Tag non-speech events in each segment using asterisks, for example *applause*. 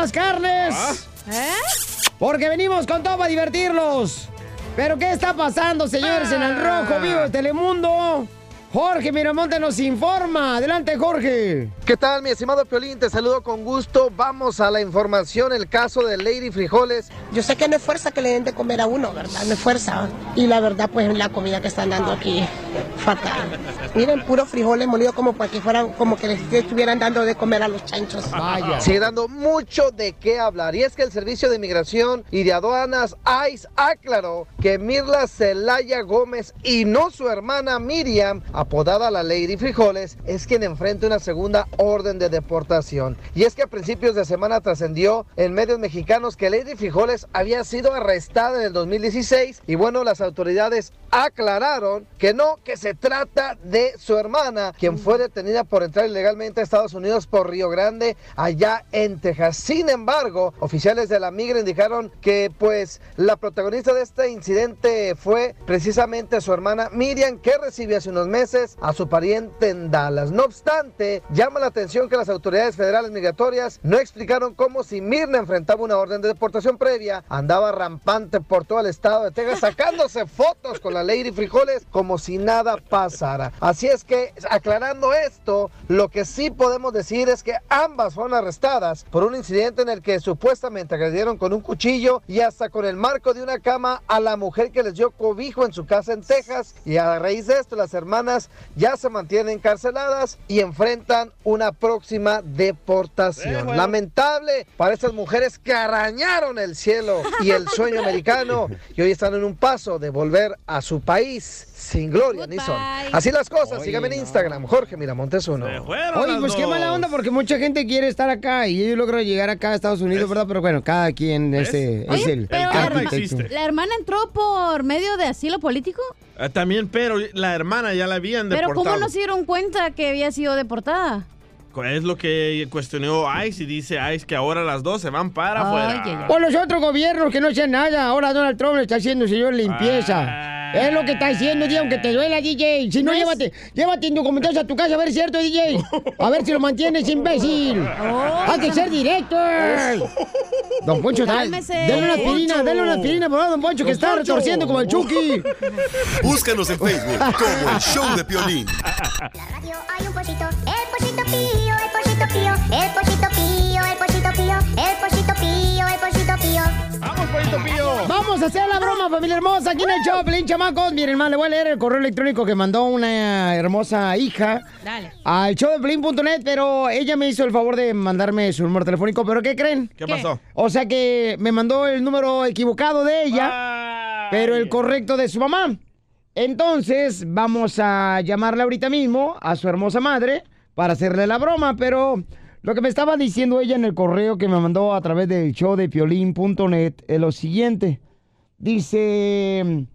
Las carnes. ¿Eh? Porque venimos con todo para divertirlos. Pero ¿qué está pasando, señores, en el Rojo Vivo de Telemundo? Jorge Miramonte nos informa. Adelante, Jorge. ¿Qué tal, mi estimado Piolín? Te saludo con gusto. Vamos a la información, el caso de Lady Frijoles. Yo sé que no es fuerza que le den de comer a uno, ¿verdad? No es fuerza. Y la verdad, pues la comida que están dando aquí, fatal. Miren, puro frijoles molidos como para que fueran, como que les estuvieran dando de comer a los chanchos. Vaya. Sigue dando mucho de qué hablar. Y es que el Servicio de Inmigración y de Aduanas, ICE, aclaró que Mirla Celaya Gómez y no su hermana Miriam, apodada la Lady Frijoles, es quien enfrenta una segunda orden de deportación. Y es que a principios de semana trascendió en medios mexicanos que Lady Frijoles había sido arrestada en el 2016 y bueno, las autoridades aclararon que no, que se trata de su hermana, quien fue detenida por entrar ilegalmente a Estados Unidos por Río Grande, allá en Texas. Sin embargo, oficiales de la migra indicaron que pues la protagonista de este incidente fue precisamente su hermana Miriam, que recibió hace unos meses a su pariente en Dallas. No obstante, llama la atención que las autoridades federales migratorias no explicaron cómo si Mirna enfrentaba una orden de deportación previa, andaba rampante por todo el estado de Texas sacándose *laughs* fotos con la Lady Frijoles como si nada pasara. Así es que, aclarando esto, lo que sí podemos decir es que ambas fueron arrestadas por un incidente en el que supuestamente agredieron con un cuchillo y hasta con el marco de una cama a la mujer que les dio cobijo en su casa en Texas. Y a raíz de esto, las hermanas ya se mantienen encarceladas y enfrentan una próxima deportación. Lamentable para estas mujeres que arañaron el cielo y el sueño *laughs* americano y hoy están en un paso de volver a su país sin gloria ni son. Así las cosas, síganme en Instagram, Jorge Miramontes uno. Oye, pues qué mala onda porque mucha gente quiere estar acá y ellos logran llegar acá a Estados Unidos, ¿verdad? Pero bueno, cada quien este, es el, Pero el la, hermana entró por medio de asilo político. Ah, También, pero la hermana ya la habían Pero deportado. ¿cómo no se dieron cuenta que había sido deportada? Es lo que cuestionó ICE y dice ICE que ahora las dos se van para afuera. O los otros gobiernos que no hacen nada. Ahora Donald Trump le está haciendo, señor, limpieza. Es lo que está haciendo, DJ, aunque te duela, DJ. Si no, llévate, llévate indocumentados a tu casa a ver si es cierto, DJ. A ver si lo mantienes, imbécil. Hay que ser directo. Don Poncho, dale, dale una aspirina, dale una aspirina, por favor, Don Poncho, que Don está Poncho. retorciendo como el Chucky. Búscanos en Facebook como el show de Piolín. Hay un pollito, Vamos a hacer la broma, familia hermosa, aquí en el show, Pelín, chamacos. Miren, hermano, le voy a leer el correo electrónico que mandó una hermosa hija Dale. al showdeplin.net, pero ella me hizo el favor de mandarme su número telefónico, ¿pero qué creen? ¿Qué ¿Qué? pasó? O sea que me mandó el número equivocado de ella, pero el correcto de su mamá. Entonces, vamos a llamarle ahorita mismo a su hermosa madre para hacerle la broma, pero lo que me estaba diciendo ella en el correo que me mandó a través del show de piolín.net es lo siguiente. Dice...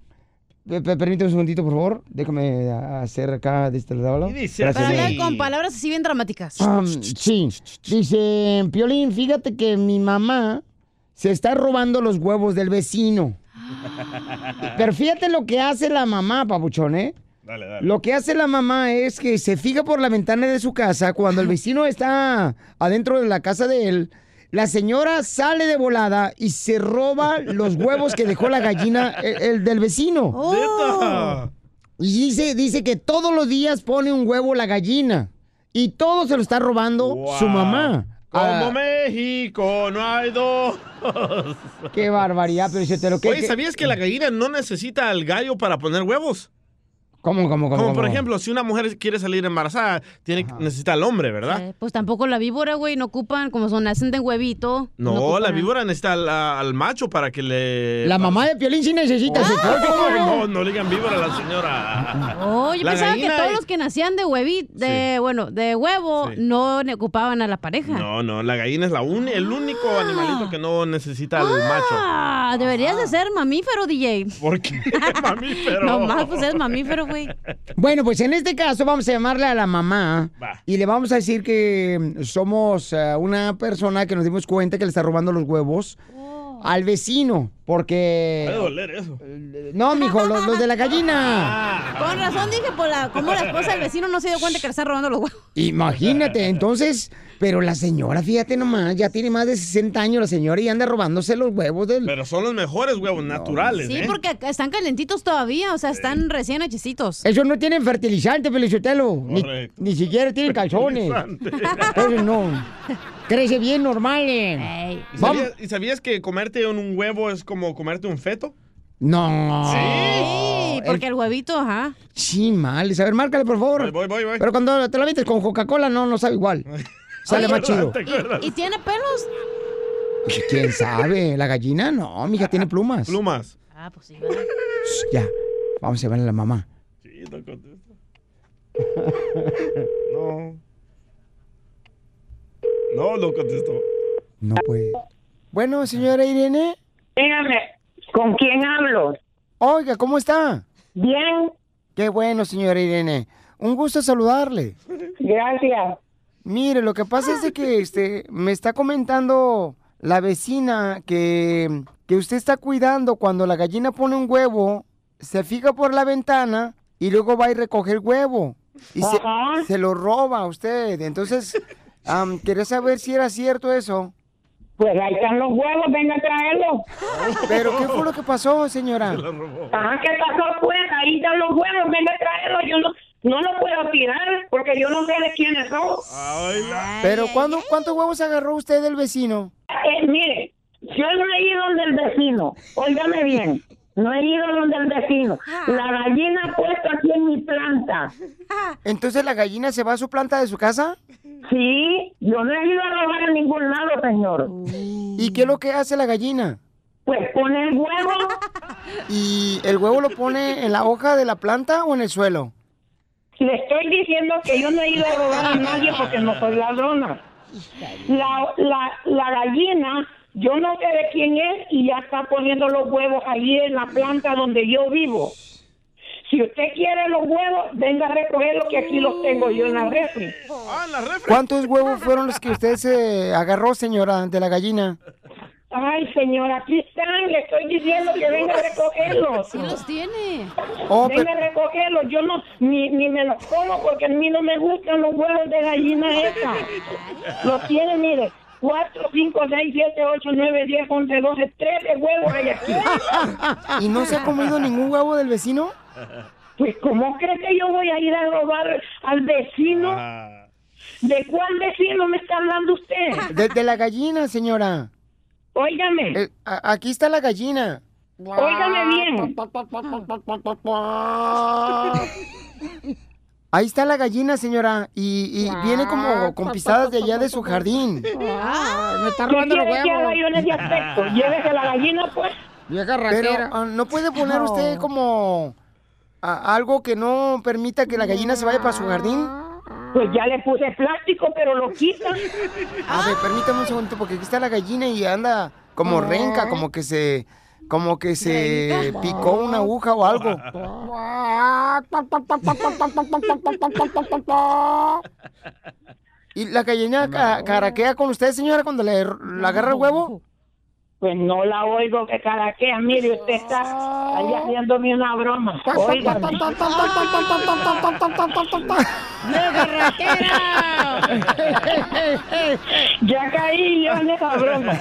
pe- pe- Permíteme un segundito, por favor. Déjame hacer acá de este lado. Gracias. Para hablar con palabras así bien dramáticas. Um, sí, dice Piolín, fíjate que mi mamá se está robando los huevos del vecino. Pero fíjate lo que hace la mamá, papuchón, ¿eh? Dale, dale. Lo que hace la mamá es que se fija por la ventana de su casa cuando el vecino está adentro de la casa de él. La señora sale de volada y se roba los huevos que dejó la gallina el, el del vecino. ¡Neta! Y dice, dice que todos los días pone un huevo la gallina. Y todo se lo está robando su mamá. Como Ah, México, no hay dos. qué barbaridad, pero si te lo que Oye, ¿sabías que la gallina no necesita al gallo para poner huevos? ¿Cómo, cómo, cómo? Como por cómo? ejemplo, si una mujer quiere salir embarazada, tiene, necesita al hombre, ¿verdad? Eh, pues tampoco la víbora, güey, no ocupan, como son, nacen de huevito. No, la a- víbora necesita al, al macho para que le... La mamá de Piolín sí necesita su pollo. ¿cómo no? No, no le digan víbora a la señora. Oh, yo La pensaba gallina que todos y- los que nacían de huevito, de, bueno, de huevo, Sí. no ocupaban a la pareja. No, no, la gallina es la uni- el único animalito que no necesita al macho. Ah, deberías de ser mamífero, DJ. ¿Por qué, *laughs* mamífero? No más, pues eres mamífero, güey. Bueno, pues en este caso vamos a llamarle a la mamá Va. y le vamos a decir que somos eh, una persona que nos dimos cuenta que le está robando los huevos al vecino, porque... Puede doler eso. No, mijo, los, los de la gallina. *laughs* Con razón dije, por la, como la esposa del vecino no se dio cuenta que le está robando los huevos. Imagínate, *laughs* entonces, pero la señora, fíjate nomás, ya tiene más de 60 años la señora y anda robándose los huevos del... Pero son los mejores huevos naturales, Sí, ¿eh? porque están calentitos todavía, o sea, están recién hechecitos. Eso no tienen fertilizante, Pelichotelo. Ni, Correcto. ni siquiera tienen *laughs* calzones. Entonces no. Crece bien normal. eh. ¿Y sabías, y sabías que comerte un, un huevo es como comerte un feto? No. Sí, porque el huevito, ajá. Sí, mal. A ver, márcale, por favor. Voy, voy, voy. Pero cuando te la metes con Coca-Cola, no, no sabe igual. Sale Oye, más chido. ¿Te acuerdas? ¿Y tiene pelos? ¿Quién sabe? ¿La gallina? No, mija, tiene plumas. Plumas. Ah, pues sí, Ya. Vamos a llevarle a la mamá. Sí, no contesta. *laughs* No. No, no contestó. No puede. Bueno, señora Irene. Dígame, ¿con quién hablo? Oiga, ¿cómo está? Bien, Qué bueno, señora Irene. Un gusto saludarle. gracias. Mire, lo que pasa es de que este, me está comentando la vecina que, que usted está cuidando cuando la gallina pone un huevo, se fija por la ventana y luego va y recoge el huevo. Y se, se lo roba a usted. Entonces, am, quería saber si era cierto eso. Pues ahí están los huevos, venga a traerlos. Pero, ¿qué fue lo que pasó, señora? Ajá, ¿qué pasó pues? Ahí están los huevos, venga a traerlos. Yo no, no los puedo tirar porque yo no sé de quiénes son. Ay, la- Pero, ¿cuándo, ¿cuántos huevos agarró usted del vecino? Eh, mire, yo no he ido donde el vecino. Óigame bien. No he ido donde el vecino. La gallina ha puesto aquí en mi planta. Entonces, ¿la gallina se va a su planta de su casa? Sí, yo no he ido a robar a ningún lado, señor. ¿Y qué es lo que hace la gallina? Pues pone el huevo. ¿Y el huevo lo pone en la hoja de la planta o en el suelo? Le estoy diciendo que yo no he ido a robar a nadie porque no soy ladrona. La, la, la gallina, yo no sé de quién es y ya está poniendo los huevos allí en la planta donde yo vivo. Si usted quiere los huevos, venga a recogerlos que aquí los tengo yo en la refri. Ah, en la refri. ¿Cuántos huevos fueron los que usted se agarró, señora, de la gallina? Ay, señora, aquí están, le estoy diciendo que venga a recogerlos. Sí los tiene. Oh, Venga pero- a recogerlos, yo no, ni, ni me los como porque a mí no me gustan los huevos de gallina esa. Los tiene, mire, 4, 5, 6, 7, 8, 9, 10, 11, 12, 13 huevos hay aquí. *laughs* ¿Y no se ha comido ningún huevo del vecino? Pues, ¿cómo cree que yo voy a ir a robar al vecino? Ah. ¿De cuál vecino me está hablando usted? De, de la gallina, señora. Óigame, Eh, a- aquí está la gallina. óigame bien. *laughs* Ahí está la gallina, señora. Y, y viene como con pisadas de allá de su jardín. Ah, ¿Qué quiere que haga yo en ese aspecto? *laughs* Llévese la gallina, pues. Vieja Pero ah, no puede poner usted como ah, algo que no permita que la gallina se vaya para su jardín. Pues ya le puse plástico, pero lo quita. A ver, permítame un segundo, porque aquí está la gallina y anda como renca, como que se, como que se picó una aguja o algo. *laughs* ¿Y la gallina ca- caraquea con usted, señora, cuando le, le agarra el huevo? Pues no la oigo que caraquea. Mire, usted está ahí haciéndome una broma. Óigame. Ya caí yo en esa broma.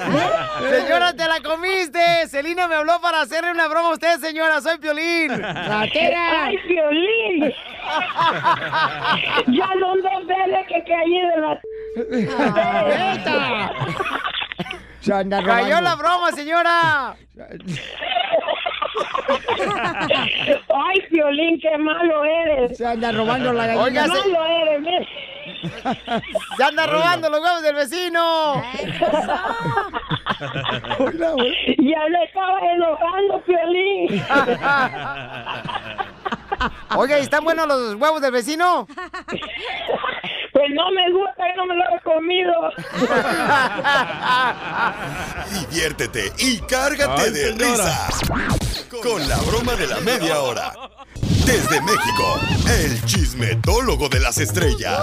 Señora, te la comiste. Celina me habló para hacerle una broma a usted, señora. Soy Piolín. ¡Ay, Piolín! ya dónde vele que caí de la... Se anda ¡Cayó robando. la broma, señora! *laughs* Ay, Piolín, qué malo eres. Se anda robando la gallina. Oiga, Qué se- malo eres. ¡Se *laughs* anda robando los huevos del vecino! Ya le estaba enojando, Piolín. *laughs* Oiga, ¿y ¿están buenos los huevos del vecino? Pues no me gusta y no me lo he comido. Diviértete y cárgate Ay, de señora. risas con la broma de la media hora. Desde México, el chismetólogo de las estrellas,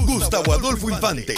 Gustavo Adolfo Infante.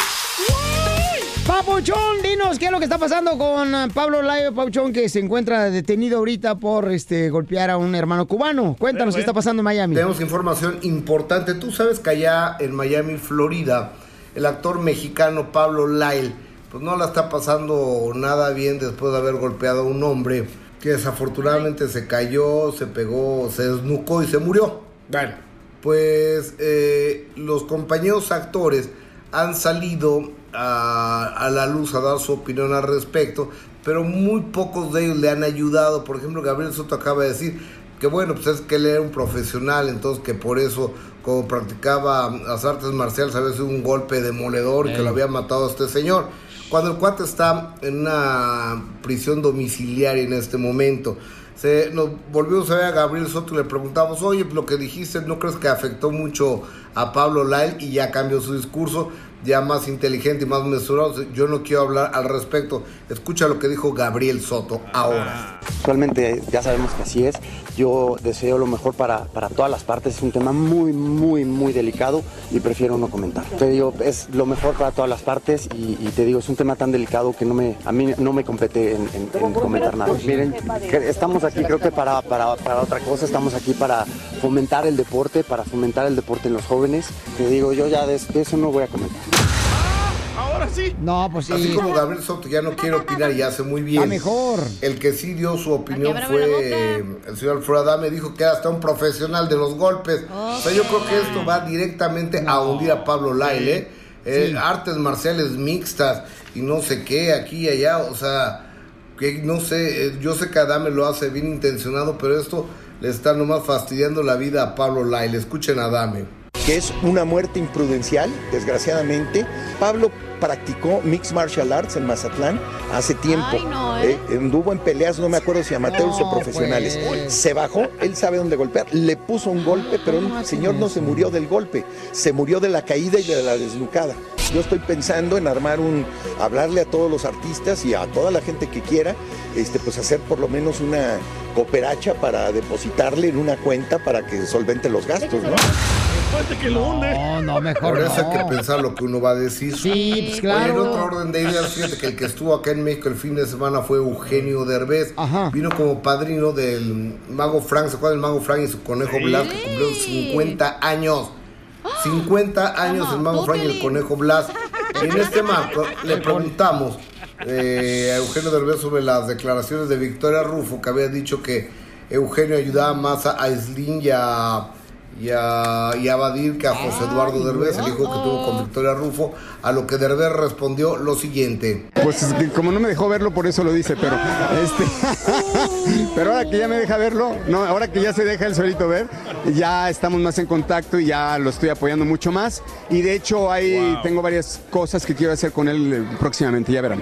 Papuchón, dinos qué es lo que está pasando con eh, Pablo Layo Papuchón, que se encuentra detenido ahorita por este golpear a un hermano cubano. Cuéntanos qué está pasando en Miami. Tenemos información importante. Tú sabes que allá en Miami, Florida, el actor mexicano Pablo Lyle, pues no la está pasando nada bien después de haber golpeado a un hombre que desafortunadamente se cayó, se pegó, se desnucó y se murió. Bueno, pues eh, los compañeros actores han salido a, a la luz a dar su opinión al respecto, pero muy pocos de ellos le han ayudado. Por ejemplo, Gabriel Soto acaba de decir que bueno, pues es que él era un profesional, entonces que por eso, como practicaba las artes marciales, había sido un golpe demoledor y que Ey. lo había matado a este señor. Cuando el cuate está en una prisión domiciliaria en este momento, se nos volvimos a ver a Gabriel Soto y le preguntamos, oye, lo que dijiste, ¿no crees que afectó mucho a Pablo Lyle? Y ya cambió su discurso, ya más inteligente y más mesurado. Yo no quiero hablar al respecto. Escucha lo que dijo Gabriel Soto ahora. Actualmente ya sabemos que así es. Yo deseo lo mejor para, para todas las partes. Es un tema muy, muy, muy delicado y prefiero no comentar. Te digo, es lo mejor para todas las partes y, te digo, es un tema tan delicado que no me, a mí no me compete en, en- en comentar nada. Miren, que estamos aquí creo que para, para, para otra cosa. Estamos aquí para fomentar el deporte, para fomentar el deporte en los jóvenes. Te digo, yo ya de eso no voy a comentar. Ahora sí. No, pues sí. Así como Gabriel Soto ya no quiere opinar y hace muy bien. Está mejor. El que sí dio su opinión fue eh, el señor Alfredo Adame, dijo que era hasta un profesional de los golpes. O sea, yo creo que esto va directamente a hundir a Pablo Lyle, ¿eh? Eh, Sí. Artes marciales mixtas y no sé qué, aquí y allá, o sea, que no sé, eh, yo sé que Adame lo hace bien intencionado, pero esto le está nomás fastidiando la vida a Pablo Lyle. Escuchen a Adame. que es una muerte imprudencial, desgraciadamente. Pablo practicó Mixed Martial Arts en Mazatlán hace tiempo. Ay, no, ¿eh? anduvo en peleas, no me acuerdo si amateurs No, o profesionales. pues. Se bajó, él sabe dónde golpear, le puso un golpe, pero el señor no se murió del golpe, se murió de la caída y de la desnucada. Yo estoy pensando en armar un, hablarle a todos los artistas y a toda la gente que quiera, este, pues hacer por lo menos una cooperacha para depositarle en una cuenta para que solvente los gastos, ¿no? Que lo hunde. No, no, mejor Por eso hay que no. pensar lo que uno va a decir. Sí, pues Oye, en claro. otro orden de ideas, fíjate que el que estuvo acá en México el fin de semana fue Eugenio Derbez. Ajá. Vino como padrino del mago Frank, ¿se acuerdan del mago Frank y su conejo Blas que cumplió 50 años? 50 años el mago Frank y el conejo Blas. Y en este marco le *laughs* preguntamos eh, a Eugenio Derbez sobre las declaraciones de Victoria Rufo, que había dicho que Eugenio ayudaba más a Aislinn y a, y a, y a Badir que a José Eduardo Derbez, el hijo que tuvo con Victoria Rufo, a lo que Derbez respondió lo siguiente. Pues como no me dejó verlo, por eso lo dice, pero este *laughs* pero ahora que ya me deja verlo, no, ahora que ya se deja el solito ver, ya estamos más en contacto y ya lo estoy apoyando mucho más. Y de hecho ahí tengo varias cosas que quiero hacer con él eh, próximamente, ya verán.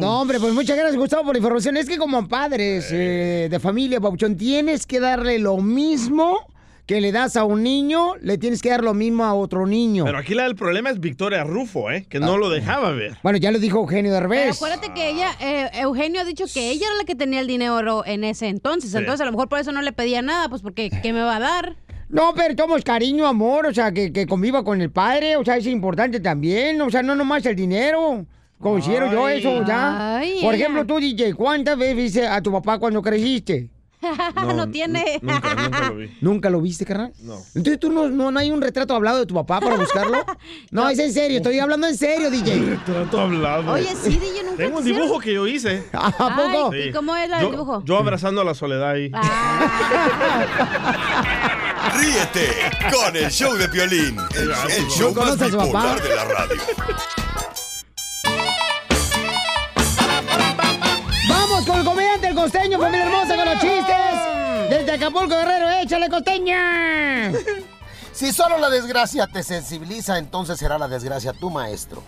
No, hombre, pues muchas gracias, Gustavo, por la información. Es que como padres eh, de familia, Pabuchón, tienes que darle lo mismo que le das a un niño, le tienes que dar lo mismo a otro niño. Pero aquí la, el problema es Victoria Rufo, ¿eh? Que no lo dejaba ver. Bueno, ya lo dijo Eugenio Pero Derbez. acuérdate que ella, eh, Eugenio ha dicho que ella era la que tenía el dinero en ese entonces. Sí. Entonces a lo mejor por eso no le pedía nada, pues porque ¿qué me va a dar? No, pero somos cariño, amor, o sea, que, que conviva con el padre, o sea, es importante también, o sea, no nomás el dinero. Considero yo Ay. eso, ya. Ay, Por ejemplo, tú, DJ, ¿cuántas veces viste a tu papá cuando creciste? No, *laughs* tiene. Nunca, nunca lo vi. *laughs* ¿Nunca lo viste, carnal? No. Entonces tú no, no, no hay un retrato hablado de tu papá para buscarlo. *laughs* No, es en serio, estoy hablando en serio, DJ. Trato hablado. Oye, sí, DJ, nunca Tengo un hicieron- dibujo que yo hice. ¿A poco? Ay, ¿Y cómo era el Yo- dibujo? Ah. Yo abrazando a la soledad ahí. Ríete con el show de Piolín, el, el show más bipolar de la radio. Familia hermosa, con los chistes. Desde Acapulco, Guerrero, échale costeña. *laughs* Si solo la desgracia te sensibiliza, entonces será la desgracia tu maestro.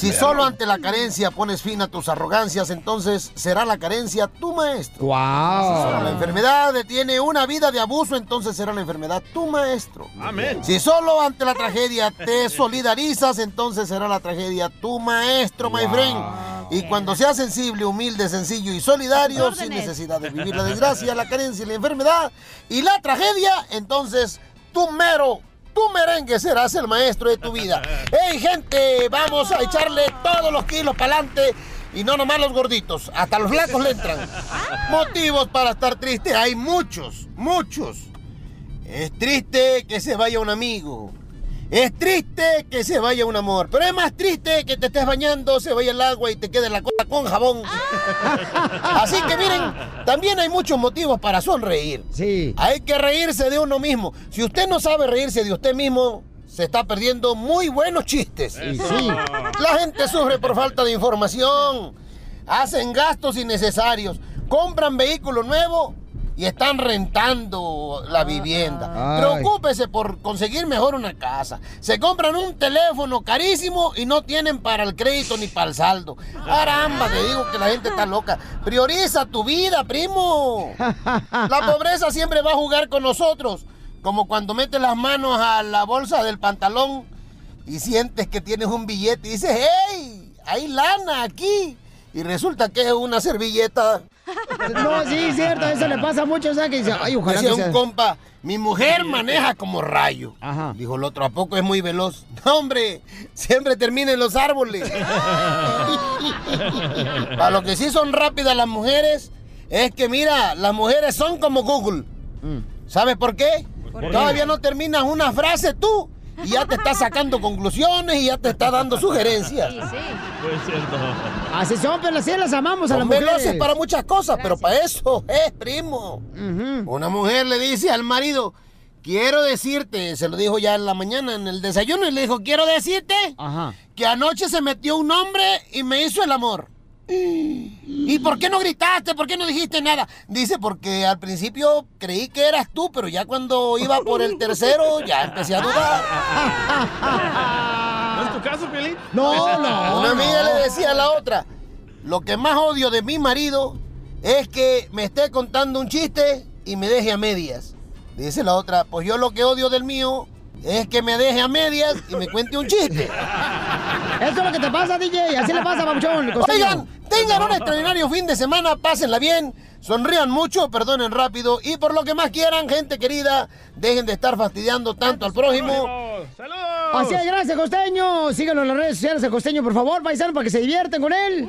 si perro. solo ante la carencia pones fin a tus arrogancias, entonces será la carencia tu maestro. Wow. Si solo la enfermedad detiene una vida de abuso, entonces será la enfermedad tu maestro. Amén. Si solo ante la tragedia te *laughs* solidarizas, entonces será la tragedia tu maestro, my friend. Y cuando seas sensible, humilde, sencillo y solidario, sin necesidad de vivir la desgracia, la carencia y la enfermedad y la tragedia, entonces tú mero, tú merengue serás el maestro de tu vida. *laughs* ¡Hey, gente! Vamos a echarle todos los kilos para adelante. Y no nomás los gorditos, hasta los flacos le entran. Motivos para estar triste hay muchos, muchos. Es triste que se vaya un amigo. Es triste que se vaya un amor. Pero es más triste que te estés bañando, se vaya el agua y te quede la cola con jabón. Así que miren, también hay muchos motivos para sonreír. Sí. Hay que reírse de uno mismo. Si usted no sabe reírse de usted mismo, se está perdiendo muy buenos chistes. sí. La gente sufre por falta de información. Hacen gastos innecesarios. Compran vehículo nuevo y están rentando la vivienda. Ay. Preocúpese por conseguir mejor una casa. Se compran un teléfono carísimo y no tienen para el crédito ni para el saldo. Caramba, te digo que la gente está loca. Prioriza tu vida, primo. La *laughs* pobreza siempre va a jugar con nosotros. Como cuando metes las manos a la bolsa del pantalón y sientes que tienes un billete y dices, ¡hey! Hay lana aquí. Y resulta que es una servilleta. No, sí, cierto, eso le pasa mucho, o sea, que dice, ay, ojalá Decía que un compa, mi mujer maneja como rayo. Dijo el otro, ¿a poco es muy veloz? *laughs* No, hombre, siempre termina en los árboles. *laughs* Para lo que sí son rápidas las mujeres, es que mira, las mujeres son como Google. ¿Sabes por qué? ¿Por qué? Todavía no terminas una frase tú y ya te está sacando conclusiones y ya te está dando sugerencias. Pues cierto. Así son, pero así las amamos a las mujeres. veloces para muchas cosas, pero para eso es primo. Una mujer le dice al marido, quiero decirte, se lo dijo ya en la mañana en el desayuno, y le dijo, quiero decirte que anoche se metió un hombre y me hizo el amor. ¿Y por qué no gritaste? ¿Por qué no dijiste nada? Dice, porque al principio creí que eras tú, pero ya cuando iba por el tercero, ya empecé a dudar. *laughs* ¿No es tu caso, Piolín? *laughs* Una amiga le decía a la otra, lo que más odio de mi marido es que me esté contando un chiste y me deje a medias. Dice la otra, pues yo lo que odio del mío es que me deje a medias y me cuente un chiste. Eso es lo que te pasa, DJ. Así le pasa, costeño. Oigan, tengan un extraordinario fin de semana, pásenla bien, sonrían mucho, perdonen rápido y por lo que más quieran, gente querida, dejen de estar fastidiando tanto al prójimo. Así es, gracias, Costeño. Síganos en las redes sociales, el Costeño, por favor, paisano, para que se divierten con él.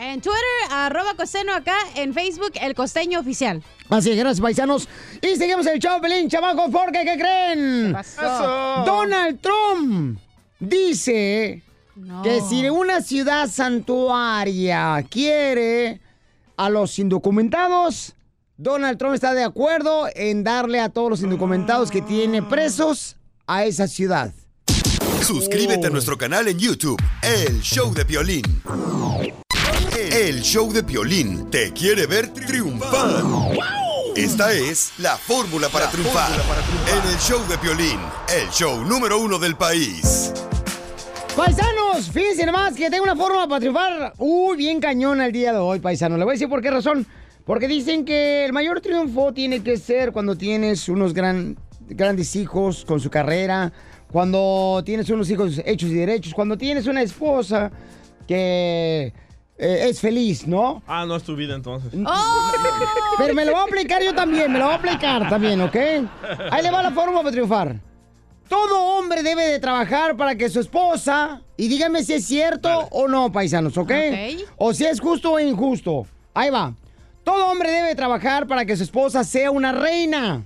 En Twitter, arroba costeño acá. En Facebook, el costeño oficial. Así es, gracias, paisanos. Y seguimos el show, Pelín, chamacos, porque, ¿qué creen? pasó? Donald Trump dice que si una ciudad santuaria quiere a los indocumentados, Donald Trump está de acuerdo en darle a todos los indocumentados que tiene presos a esa ciudad. Suscríbete a nuestro canal en YouTube, El Show de Violín. El Show de Violín te quiere ver triunfar. Esta es la fórmula para triunfar en el Show de Violín, el show número uno del país. Paisanos, fíjense nomás que tengo una forma para triunfar. Uy, bien cañón el día de hoy, paisanos. Le voy a decir por qué razón. Porque dicen que el mayor triunfo tiene que ser cuando tienes unos gran, grandes hijos con su carrera, cuando tienes unos hijos hechos y derechos, cuando tienes una esposa que eh, es feliz, ¿no? Ah, no es tu vida entonces. Pero me lo voy a aplicar yo también, me lo voy a aplicar también, ¿ok? Ahí le va la forma para triunfar. Todo hombre debe de trabajar para que su esposa, y díganme si es cierto o no, paisanos, ¿ok? O si es justo o injusto. Ahí va. Todo hombre debe de trabajar para que su esposa sea una reina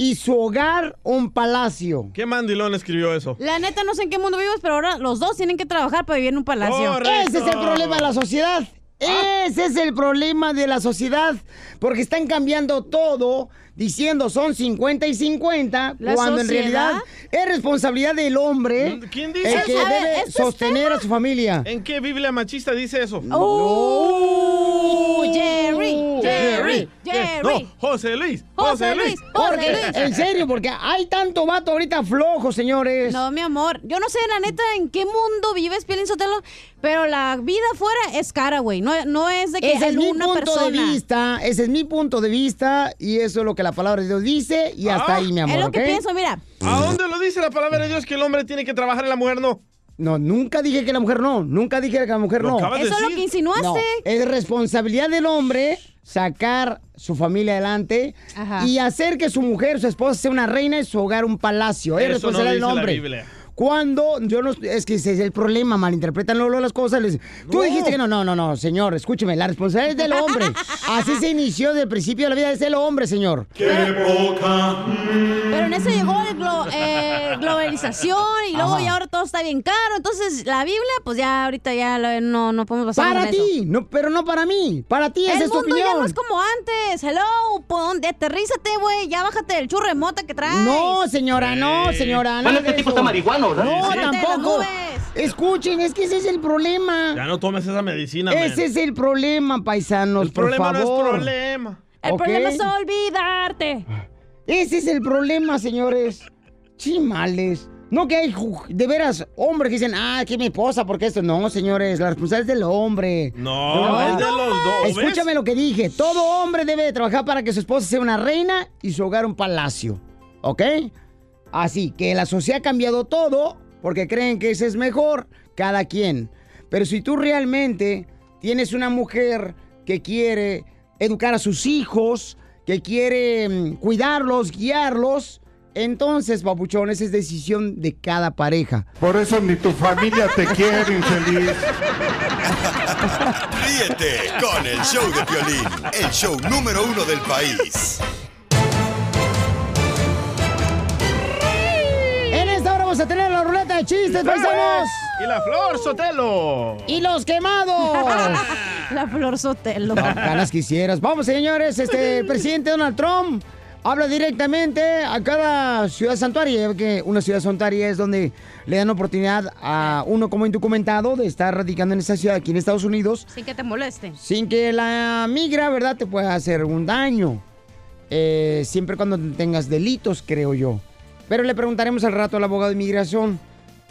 y su hogar un palacio. ¿Qué mandilón escribió eso? La neta, no sé en qué mundo vivimos, pero ahora los dos tienen que trabajar para vivir en un palacio. Ese es el problema de la sociedad. Ese es el problema de la sociedad. Porque están cambiando todo diciendo son 50 y 50, La cuando en realidad es responsabilidad del hombre ¿Quién dice el que eso? debe ¿Esto es sostener a su familia. ¿En qué Biblia machista dice eso? ¡Oh! Jerry, Jerry, Jerry. No, José Luis. José Luis, José Porque, Luis. en serio, porque hay tanto vato ahorita flojo, señores. No, mi amor. Yo no sé, la neta, en qué mundo vives, Piolín Sotelo, pero la vida afuera es cara, güey. No, no es de que Ese es mi una punto persona. de vista, ese es mi punto de vista y eso es lo que la palabra de Dios dice y hasta Ah, ahí, mi amor. Es lo pienso, mira. ¿A dónde lo dice la palabra de Dios que el hombre tiene que trabajar y la mujer no? No, nunca dije que la mujer no, nunca dije que la mujer Lo no. de Eso es lo que insinuaste. No, es responsabilidad del hombre sacar su familia adelante Ajá. y hacer que su mujer, su esposa, sea una reina y su hogar un palacio. Es no responsabilidad del dice la hombre. Biblia. Cuando yo no es que ese es el problema, malinterpretan luego las cosas. les- Tú No. dijiste que no, no, no, no, señor, escúcheme, la responsabilidad es del hombre. *laughs* Así se inició desde el principio de la vida, es el hombre, señor. Pero en eso llegó el glo- eh, globalización y luego Ajá. ya ahora todo está bien caro. Entonces, la Biblia, pues ya ahorita ya lo- no, no podemos pasar Para ti, no, pero no para mí. Para ti, esa El es tu mundo ya opinión. no es como antes. Hello, pon, aterrízate, güey. Ya bájate del churro de mota que traes. No, señora, no, señora. Bueno, nada este de tipo está marihuano, No, tampoco. Escuchen, es que ese es el problema. Ya no tomes esa medicina, Ese man. es el problema, paisanos, El por problema no es favor. problema. El problema es olvidarte. Ese es el problema, señores. Chimales. No que hay, de veras, hombres que dicen, ah, que mi esposa, porque esto. No, señores, la responsabilidad es del hombre. No, es de los dos. ¿ves? Escúchame lo que dije. Todo hombre debe de trabajar para que su esposa sea una reina y su hogar un palacio. ¿Ok? Así que la sociedad ha cambiado todo porque creen que ese es mejor, cada quien. Pero si tú realmente tienes una mujer que quiere educar a sus hijos, que quiere mm, cuidarlos, guiarlos, entonces, papuchón, esa es decisión de cada pareja. Por eso ni tu familia te quiere, infeliz. Ríete con el show de Piolín, el show número uno del país. Vamos a tener la ruleta de chistes, paisanos. Y la flor, Sotelo. Y los quemados. *laughs* La flor Sotelo. No, ganas quisieras. Vamos, señores. Este el presidente Donald Trump habla directamente a cada ciudad santuaria. Que una ciudad santuaria es donde le dan oportunidad a uno como indocumentado de estar radicando en esa ciudad aquí en Estados Unidos Sin que te moleste. sin que la migra, ¿verdad?, te pueda hacer un daño. Eh, siempre cuando tengas delitos, creo yo. Pero le preguntaremos al rato al abogado de inmigración.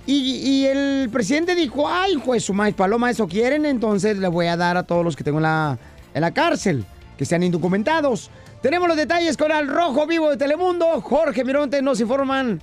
Y, el presidente dijo, ay, pues su maíz paloma, eso quieren, entonces le voy a dar a todos los que tengo en la, en la cárcel, que sean indocumentados. Tenemos los detalles con el Rojo Vivo de Telemundo. Jorge Mironte nos informan.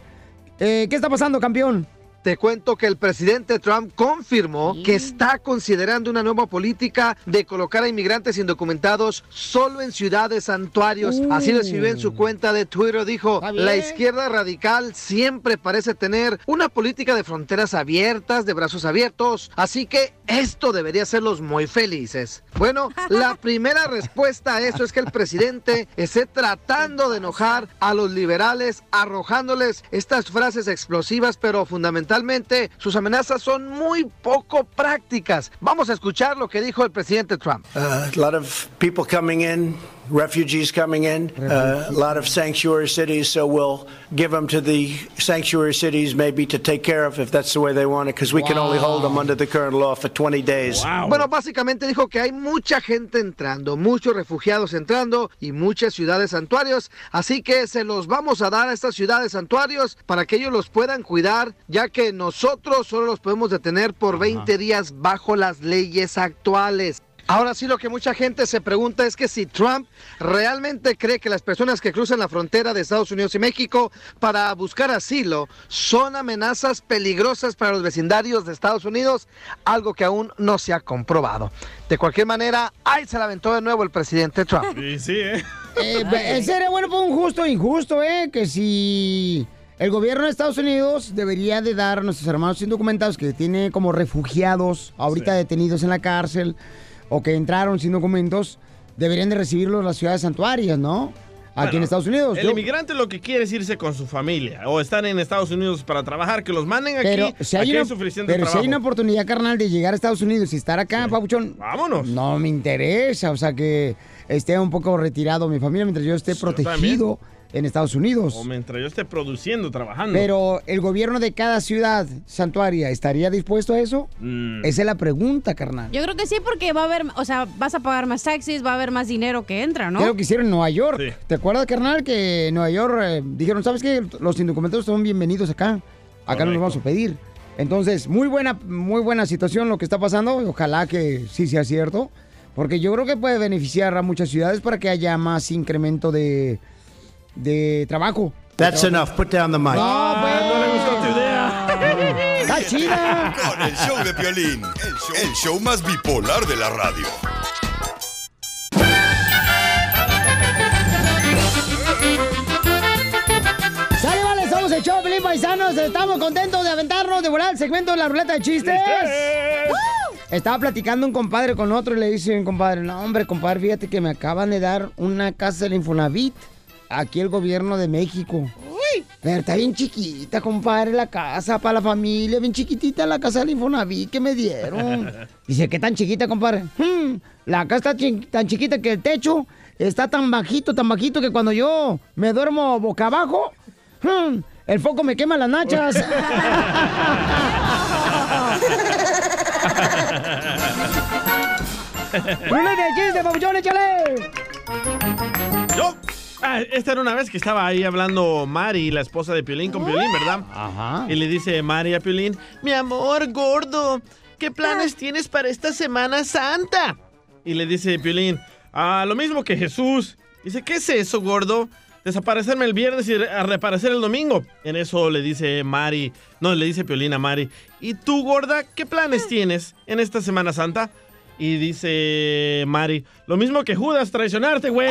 Eh, ¿Qué está pasando, campeón? Te cuento que el presidente Trump confirmó que está considerando una nueva política de colocar a inmigrantes indocumentados solo en ciudades santuarios. Así lo escribió en su cuenta de Twitter. Dijo, la izquierda radical siempre parece tener una política de fronteras abiertas, de brazos abiertos. Así que esto debería hacerlos muy felices. Bueno, la *laughs* primera respuesta a eso es que el presidente esté tratando de enojar a los liberales, arrojándoles estas frases explosivas, pero fundamentalmente sus amenazas son muy poco prácticas. Vamos a escuchar lo que dijo el presidente Trump. Uh, a lot of people coming in, refugees coming in, uh, a lot of sanctuary cities. So we'll give them to the sanctuary cities maybe to take care of if that's the way they want it, because we can only hold them under the current law for 20 days. Bueno, básicamente dijo que hay mucha gente entrando, muchos refugiados entrando y muchas ciudades santuarios, así que se los vamos a dar a estas ciudades santuarios para que ellos los puedan cuidar, ya que nosotros solo los podemos detener por 20 días bajo las leyes actuales. Ahora sí lo que mucha gente se pregunta es que si Trump realmente cree que las personas que cruzan la frontera de Estados Unidos y México para buscar asilo son amenazas peligrosas para los vecindarios de Estados Unidos, algo que aún no se ha comprobado. De cualquier manera, ahí se la aventó de nuevo el presidente Trump. Sí, sí, ¿eh? Eh, eh, sería bueno por un justo o injusto, ¿eh? Que si el gobierno de Estados Unidos debería de dar a nuestros hermanos indocumentados que tiene como refugiados ahorita detenidos en la cárcel o que entraron sin documentos, deberían de recibirlos las ciudades santuarias, ¿no? aquí en Estados Unidos. El Yo- inmigrante lo que quiere es irse con su familia o estar en Estados Unidos para trabajar, que los manden aquí. pero si hay, aquí una, hay suficiente pero si hay una oportunidad, carnal, de llegar a Estados Unidos y estar acá, papuchón. Vámonos. No me interesa, o sea, que esté un poco retirado mi familia mientras yo esté protegido en Estados Unidos. O mientras yo esté produciendo, trabajando. Pero el gobierno de cada ciudad santuaria estaría dispuesto a eso? Mm. Esa es la pregunta, carnal. Yo creo que sí, porque va a haber, o sea, vas a pagar más taxis, va a haber más dinero que entra, ¿no? ¿Qué es lo que hicieron en Nueva York? ¿Te acuerdas, carnal, que en Nueva York eh, dijeron, ¿sabes qué? Los indocumentados son bienvenidos acá. Acá nos los vamos a pedir. Entonces, muy buena, muy buena situación lo que está pasando. Ojalá que sí sea cierto. Porque yo creo que puede beneficiar a muchas ciudades para que haya más incremento de, de trabajo. That's enough. Put down the mic. No, pues. no le gustó tu idea. *laughs* Está chida. Con el show de Piolín, el show, el show más bipolar de la radio. ¡Sale, vale! Somos el show, Pelín Paisanos. Estamos contentos de aventarnos de volar el segmento de la ruleta de chistes. Estaba platicando un compadre con otro y le dice un compadre, no, hombre, compadre, fíjate que me acaban de dar una casa del Infonavit. Aquí el gobierno de México. Pero está bien chiquita, compadre, la casa para la familia. Bien chiquitita la casa del Infonavit que me dieron. *laughs* Dice, ¿qué tan chiquita, compadre? "Hmm, la casa está chi- tan chiquita que el techo está tan bajito, tan bajito que cuando yo me duermo boca abajo, hmm, el foco me quema las nachas. *laughs* ¡Ruleta de chiste, papuchón, échale! Yo. Ah, esta era una vez que estaba ahí hablando Mari, la esposa de Piolín, con Piolín, ¿verdad? Ajá. Y le dice Mari a Piolín, mi amor gordo, ¿qué planes tienes para esta Semana Santa? Y le dice Piolín, ah, lo mismo que Jesús. Dice, ¿qué es eso, gordo? Desaparecerme el viernes y re- reaparecer el domingo. En eso le dice Mari, no, le dice Piolín a Mari, ¿y tú, gorda, qué planes tienes en esta Semana Santa? Y dice Mari, lo mismo que Judas, traicionarte, güey.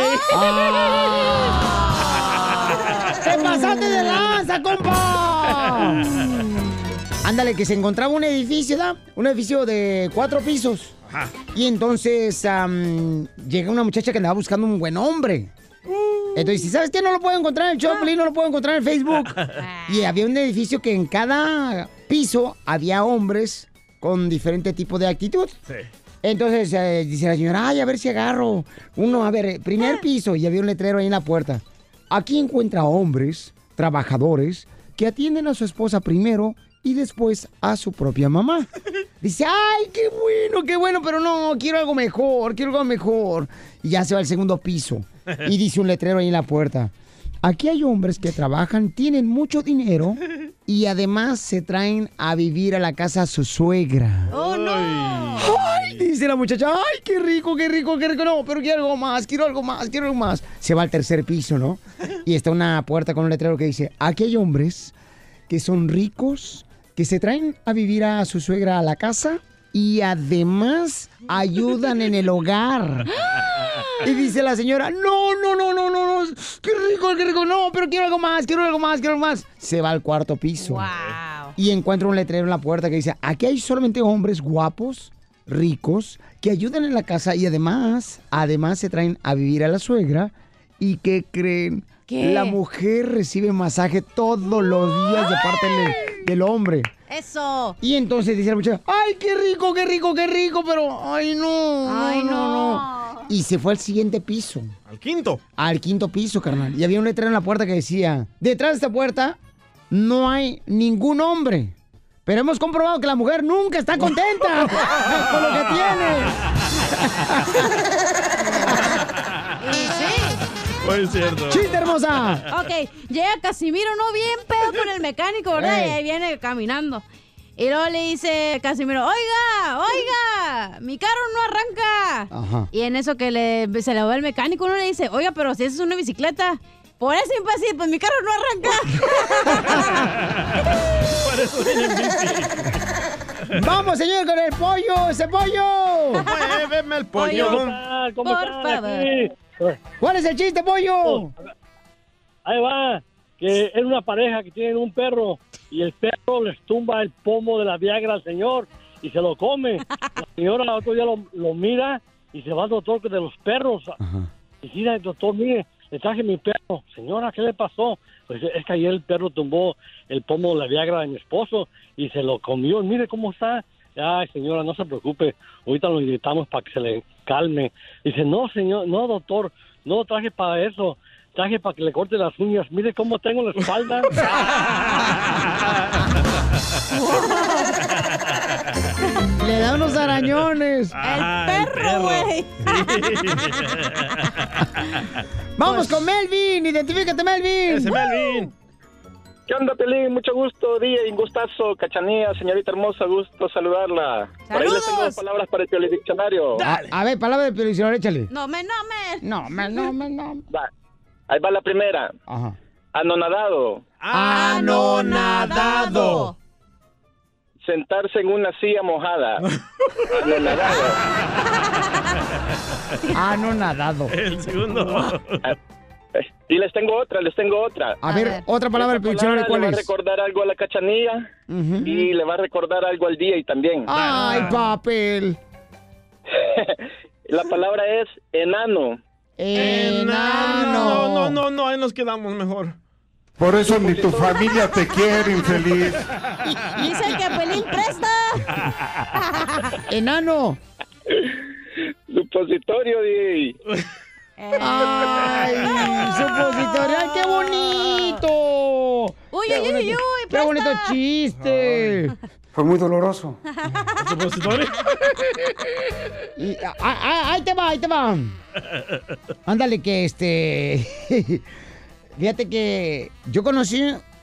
¡Te pasaste de lanza, compa! *laughs* Ándale, que se encontraba un edificio, ¿da? Un edificio de cuatro pisos. Ajá. Y entonces llega una muchacha que andaba buscando un buen hombre. Entonces, dice, ¿sabes qué? No lo puedo encontrar en el Choplin, no lo puedo encontrar en Facebook. *laughs* Y había un edificio que en cada piso había hombres con diferente tipo de actitud. Entonces eh, dice la señora, ay, a ver si agarro uno, a ver, eh, primer piso, y había un letrero ahí en la puerta. Aquí encuentra hombres, trabajadores, que atienden a su esposa primero y después a su propia mamá. *laughs* Dice, ay, qué bueno, qué bueno, pero no, quiero algo mejor, quiero algo mejor. Y ya se va al segundo piso. *laughs* Y dice un letrero ahí en la puerta. Aquí hay hombres que trabajan, tienen mucho dinero y además se traen a vivir a la casa a su suegra. ¡Oh, no! ¡Ay! *laughs* Dice la muchacha, ¡ay, qué rico, qué rico, qué rico! No, pero quiero algo más, quiero algo más, quiero algo más. Se va al tercer piso, ¿no? Y está una puerta con un letrero que dice, aquí hay hombres que son ricos, que se traen a vivir a su suegra a la casa y además ayudan en el hogar. Y dice la señora, no, no, no, no, no, no, qué rico, qué rico, no, pero quiero algo más, quiero algo más, quiero algo más. Se va al cuarto piso. Y encuentra un letrero en la puerta que dice, aquí hay solamente hombres guapos, ricos, que ayudan en la casa y además, además se traen a vivir a la suegra. ¿Y qué creen? ¿Qué? La mujer recibe masaje todos los días de parte del, del hombre. Eso. Y entonces dice la muchacha, ¡ay, qué rico, qué rico, qué rico! Pero, ¡ay, no! Ay, no, no, no. Y se fue al siguiente piso. Al quinto. Al quinto piso, carnal. Y había un letrero en la puerta que decía, detrás de esta puerta no hay ningún hombre. Pero hemos comprobado que la mujer nunca está contenta *laughs* con lo que tiene. Y sí. Pues cierto. ¡Chiste, hermosa! Ok, llega Casimiro, no bien pedo con el mecánico, ¿verdad? Y ahí viene caminando. Y luego le dice Casimiro, oiga, oiga, mi carro no arranca. Ajá. Y en eso que le, se le va el mecánico, uno le dice, oiga, pero si eso es una bicicleta. Por eso imbécil, pues mi carro no arranca. Por eso. ¡Vamos, señor, con el pollo! ¡Ese pollo! Muéveme el pollo. Pollo. ¿Cómo? ¿Cómo Por están favor. aquí? ¿Cuál es el chiste, pollo? Ahí va, que es una pareja que tienen un perro y el perro les tumba el pomo de la Viagra al señor y se lo come. La señora otro día lo, lo mira y se va al doctor de los perros. Y mira, el doctor, mire, le traje mi perro. Señora, ¿qué le pasó? Pues es que ayer el perro tumbó el pomo de la Viagra de mi esposo y se lo comió. Mire cómo está. Ay, señora, no se preocupe. Ahorita lo gritamos para que se le calme. Dice, no, señor, no, doctor, no traje para eso. Traje para que le corte las uñas. Mire cómo tengo la espalda. *laughs* Le da unos arañones. el perro, güey. *laughs* Vamos con Melvin. Identifícate, Melvin. Ese Melvin. ¿Qué onda, Pelín? Mucho gusto, día y gustazo, cachanía, señorita hermosa, gusto saludarla. Por ahí les tengo ¡Saludos! palabras para el diccionario. A, a ver, palabra de diccionario, échale. No me, no me. No me, no me, no. Va. Ahí va la primera. Ajá. Anonadado. Anonadado. Sentarse en una silla mojada. Anonadado. *laughs* Anonadado. El segundo. Y les tengo otra, les tengo otra. A ver, otra palabra del diccionario, Palabra ¿cuál le va a recordar algo a la cachanilla y le va a recordar algo al día y también. Ay, papel. *laughs* La palabra es enano. Enano. No, no, no, no, ahí nos quedamos mejor. Por eso ni tu familia te quiere, infeliz. *laughs* Dice el que Pelín presta. *laughs* Enano. Supositorio, DJ. Ay, supositorio. Ay, qué bonito. Uy, Qué uy, uy, bonito- uy, Qué bonito chiste. Fue muy doloroso. Y, ah, ah, ahí te va, ahí te va. Ándale, que este. *laughs* Fíjate que yo conocí.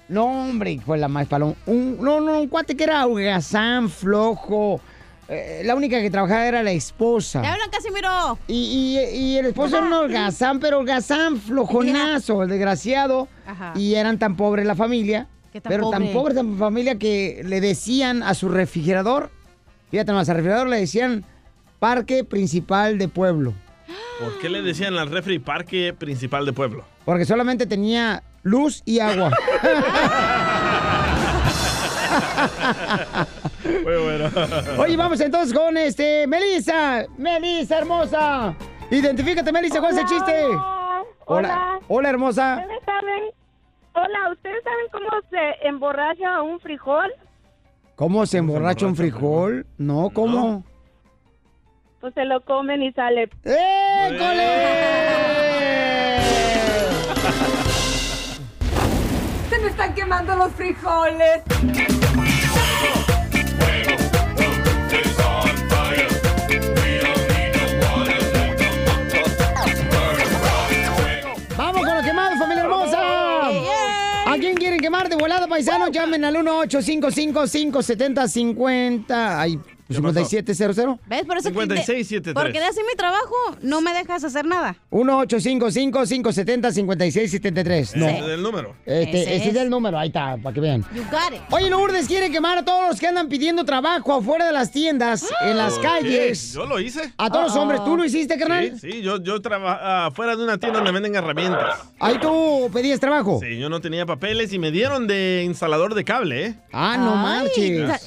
No, hombre, fue la más palón. Un, no, no, un cuate que era holgazán, flojo. Eh, la única que trabajaba era la esposa. Te hablan, Casimiro. Y, y, y el esposo era un holgazán, pero holgazán flojonazo, el desgraciado. Ajá. Y eran tan pobres la familia. ¿Qué tan pero tan pobre? pobre la familia que le decían a su refrigerador, fíjate más, al refrigerador le decían Parque Principal de Pueblo. ¿Por qué le decían al refri parque principal de pueblo? Porque solamente tenía luz y agua. *laughs* Oye, vamos entonces con este. Melissa, Melissa hermosa. Identifícate, Melissa, ¿cuál es el chiste? Hola. Hola, hermosa. ¿Ustedes saben? Hola, ¿ustedes saben cómo se emborracha un frijol? ¿Cómo se emborracha un frijol? No, ¿cómo? Pues se lo comen y sale. Se me están quemando los frijoles. Quemar de volada, paisano? Llamen al 1-855-570-50. Ay, 5700. ¿Ves? Por eso que 5673. Porque de hacer mi trabajo, no me dejas hacer nada. 1-855-570-5673. No. Ese es el número. Este, Ese ese es es. el número, ahí está, para que vean. You got it. Oye, Lourdes quiere quemar a todos los que andan pidiendo trabajo afuera de las tiendas, *gasps* en las ¿Por calles. qué? Yo lo hice. A todos los hombres, ¿tú lo hiciste, carnal? Sí, sí, yo, yo trabajaba afuera de una tienda donde venden herramientas. Ahí tú pedías trabajo. Sí, yo no tenía papeles y me dieron de instalador de cable, ¿eh? Ah, no Ay.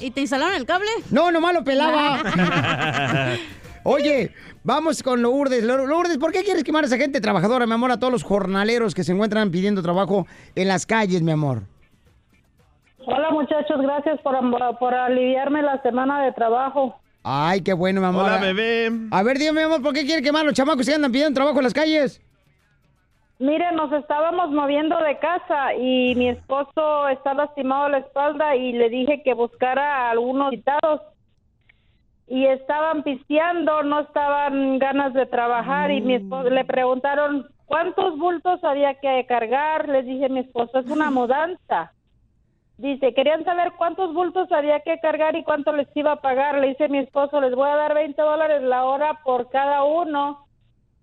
¿Y te instalaron el cable? No, nomás lo pelaba. *laughs* Oye, vamos con Lourdes. Lo- Lourdes, ¿por qué quieres quemar a esa gente trabajadora, mi amor? A todos los jornaleros que se encuentran pidiendo trabajo en las calles, mi amor. Hola muchachos, gracias por, por aliviarme la semana de trabajo. Ay, qué bueno, mi amor. Hola, bebé. A ver, dime, mi amor, ¿por qué quieres quemar a los chamacos que andan pidiendo trabajo en las calles? Mire, nos estábamos moviendo de casa y mi esposo está lastimado a la espalda y le dije que buscara a algunos citados. Y estaban pisteando, no estaban ganas de trabajar y mi esposo le preguntaron cuántos bultos había que cargar. Les dije, mi esposo es una *laughs* mudanza. Dice, querían saber cuántos bultos había que cargar y cuánto les iba a pagar. Le dice mi esposo, les voy a dar 20 dólares la hora por cada uno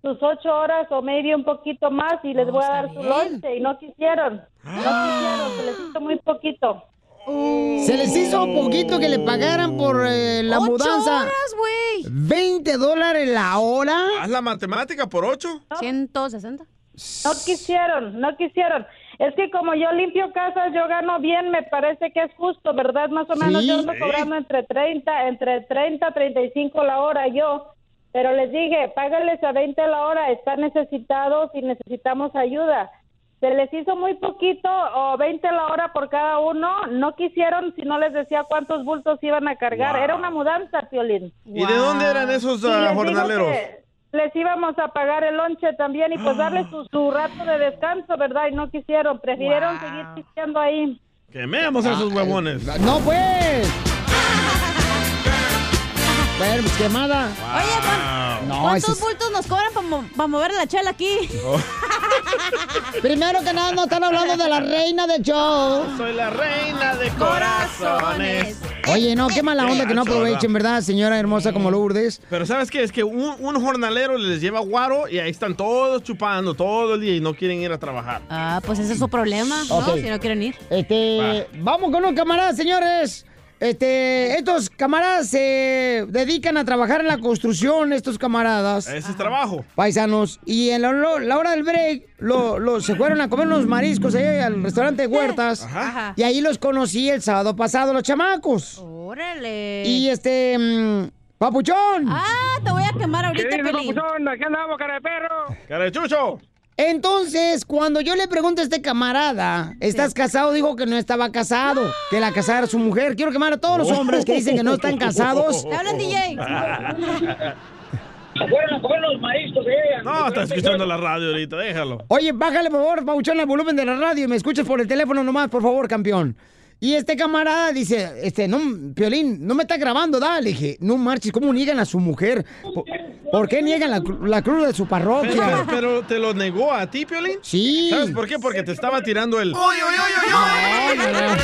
sus ocho horas o maybe un poquito más y les voy a dar su lonche y no quisieron. No quisieron, se les hizo muy poquito. Se les hizo poquito que le pagaran por eh, la ¡Ocho mudanza. horas, güey! 20 dólares la hora. Haz la matemática por ocho. 160. No quisieron, no quisieron. Es que como yo limpio casas, yo gano bien, me parece que es justo, ¿verdad? Más o menos Sí. yo ando cobrando entre 30, entre 30, 35 la hora yo. Pero les dije, págales a 20 la hora, están necesitados y necesitamos ayuda. Se les hizo muy poquito o 20 la hora por cada uno. No quisieron si no les decía cuántos bultos iban a cargar. Era una mudanza, Piolín. ¿Y de dónde eran esos Sí, ah, digo jornaleros? Les íbamos a pagar el lonche también y pues darles su, su rato de descanso, ¿verdad? Y no quisieron, prefirieron seguir pisteando ahí. Quememos a esos huevones. No, pues. Bueno, pues quemada. Oye, No, ¿Cuántos bultos nos cobran para mover la chela aquí? *laughs* Primero que nada, no están hablando de la reina del show. Soy la reina de corazones. Oye, no, qué mala onda que no aprovechen, ¿verdad, señora hermosa como Lourdes? Pero ¿sabes qué? Es que un, un jornalero les lleva guaro y ahí están todos chupando todo el día y no quieren ir a trabajar. Ah, pues ese es su problema, ¿no? Ok. Si no quieren ir. Este, vamos con unos camaradas, señores. Este, estos camaradas se dedican a trabajar en la construcción, estos camaradas. Ese es trabajo. Paisanos. Y en la, la hora del break lo, lo- se fueron a comer unos mariscos ahí al restaurante Huertas. Ajá. Y ahí los conocí el sábado pasado, los chamacos. Órale. Y este, mm, papuchón. Ah, te voy a quemar ahorita, ¿Qué dice, papuchón? Aquí andamos, cara de perro. ¡Cara de chucho! Entonces, cuando yo le pregunto a este camarada, ¿estás casado? Dijo que no estaba casado, que la casada era su mujer. Quiero quemar a todos los hombres que dicen que no están casados. ¿Te hablan, DJ? Los mariscos, eh. No, está escuchando la radio ahorita, déjalo. Oye, bájale, por favor, Pauchón, el volumen de la radio y me escuchas por el teléfono nomás, por favor, campeón. Y este camarada dice, este, no, Piolín, no me está grabando, dale. Le dije, no marches, ¿cómo niegan a su mujer? ¿Por, por qué niegan la, la cruz de su parroquia? pero te lo negó a ti, Piolín. Sí. ¿Sabes por qué? Porque te estaba tirando el. No, no, no.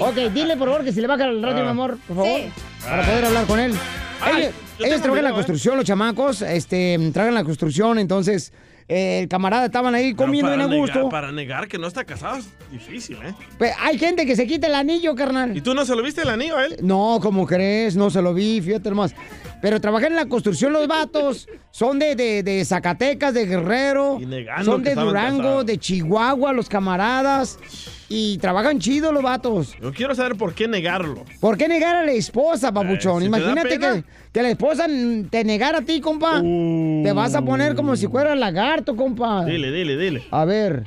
Ok, dile por favor que si le baja el radio, Ah. mi amor, por favor, Sí. para poder hablar con él. Ay, ellos ellos trabajan en la ¿eh? construcción, los chamacos, este, trabajan en la construcción, entonces eh, el camarada estaban ahí comiendo a gusto. para negar que no está casado es difícil, ¿eh? Pues, hay gente que se quita el anillo, carnal. ¿Y tú no se lo viste el anillo a él? No, como crees? No se lo vi, fíjate nomás. Pero trabajan en la construcción los vatos. *laughs* Son de, de, de Zacatecas, de Guerrero. negando Son de Durango, casados. de Chihuahua, los camaradas. Y trabajan chido los vatos. Yo quiero saber por qué negarlo. ¿Por qué negar a la esposa, papuchón? Eh, si te Imagínate que, que la esposa te negara a ti, compa. Te vas a poner como si fuera lagarto, compa. Dile, dile, dile. A ver.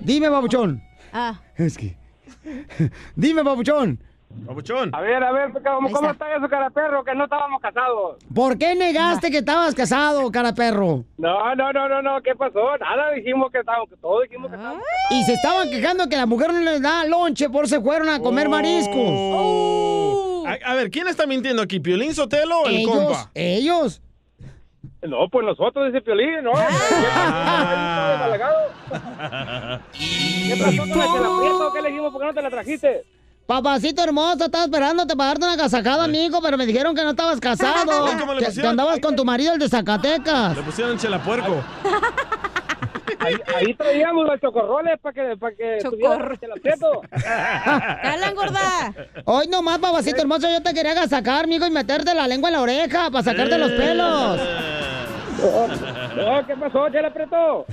Dime, papuchón. Ah. Es que... *laughs* Dime, papuchón. Papuchón. A ver, a ver, ¿cómo, cómo está eso, cara perro? Que no estábamos casados. ¿Por qué negaste que estabas casado, cara perro? No, no, no, no, no, ¿qué pasó? Nada, dijimos que estábamos, que todos dijimos que estábamos Y se estaban quejando que la mujer no les da lonche por se fueron a comer mariscos. Oh. A, a ver, ¿quién está mintiendo aquí? ¿Piolín Sotelo o el Ellos, compa? ellos. No, pues nosotros, dice Piolín, ¿no? *laughs* ¿Qué pasó con la? ¿Qué le dijimos? ¿Por qué no te la trajiste? Papacito hermoso, estaba esperándote para darte una casacada, amigo, pero me dijeron que no estabas casado. Ay, *laughs* ¿cómo le que, andabas con tu marido, el de Zacatecas. Le pusieron chelapuerco. *laughs* Ahí, ahí traíamos los chocorroles para que, para que tuviera la Chela Prieto. ¡Hablan, *laughs* gorda! Hoy nomás, papacito hermoso, yo te quería sacar, amigo, y meterte la lengua en la oreja para sacarte los pelos. No, no, ¿qué pasó, Chela Prieto?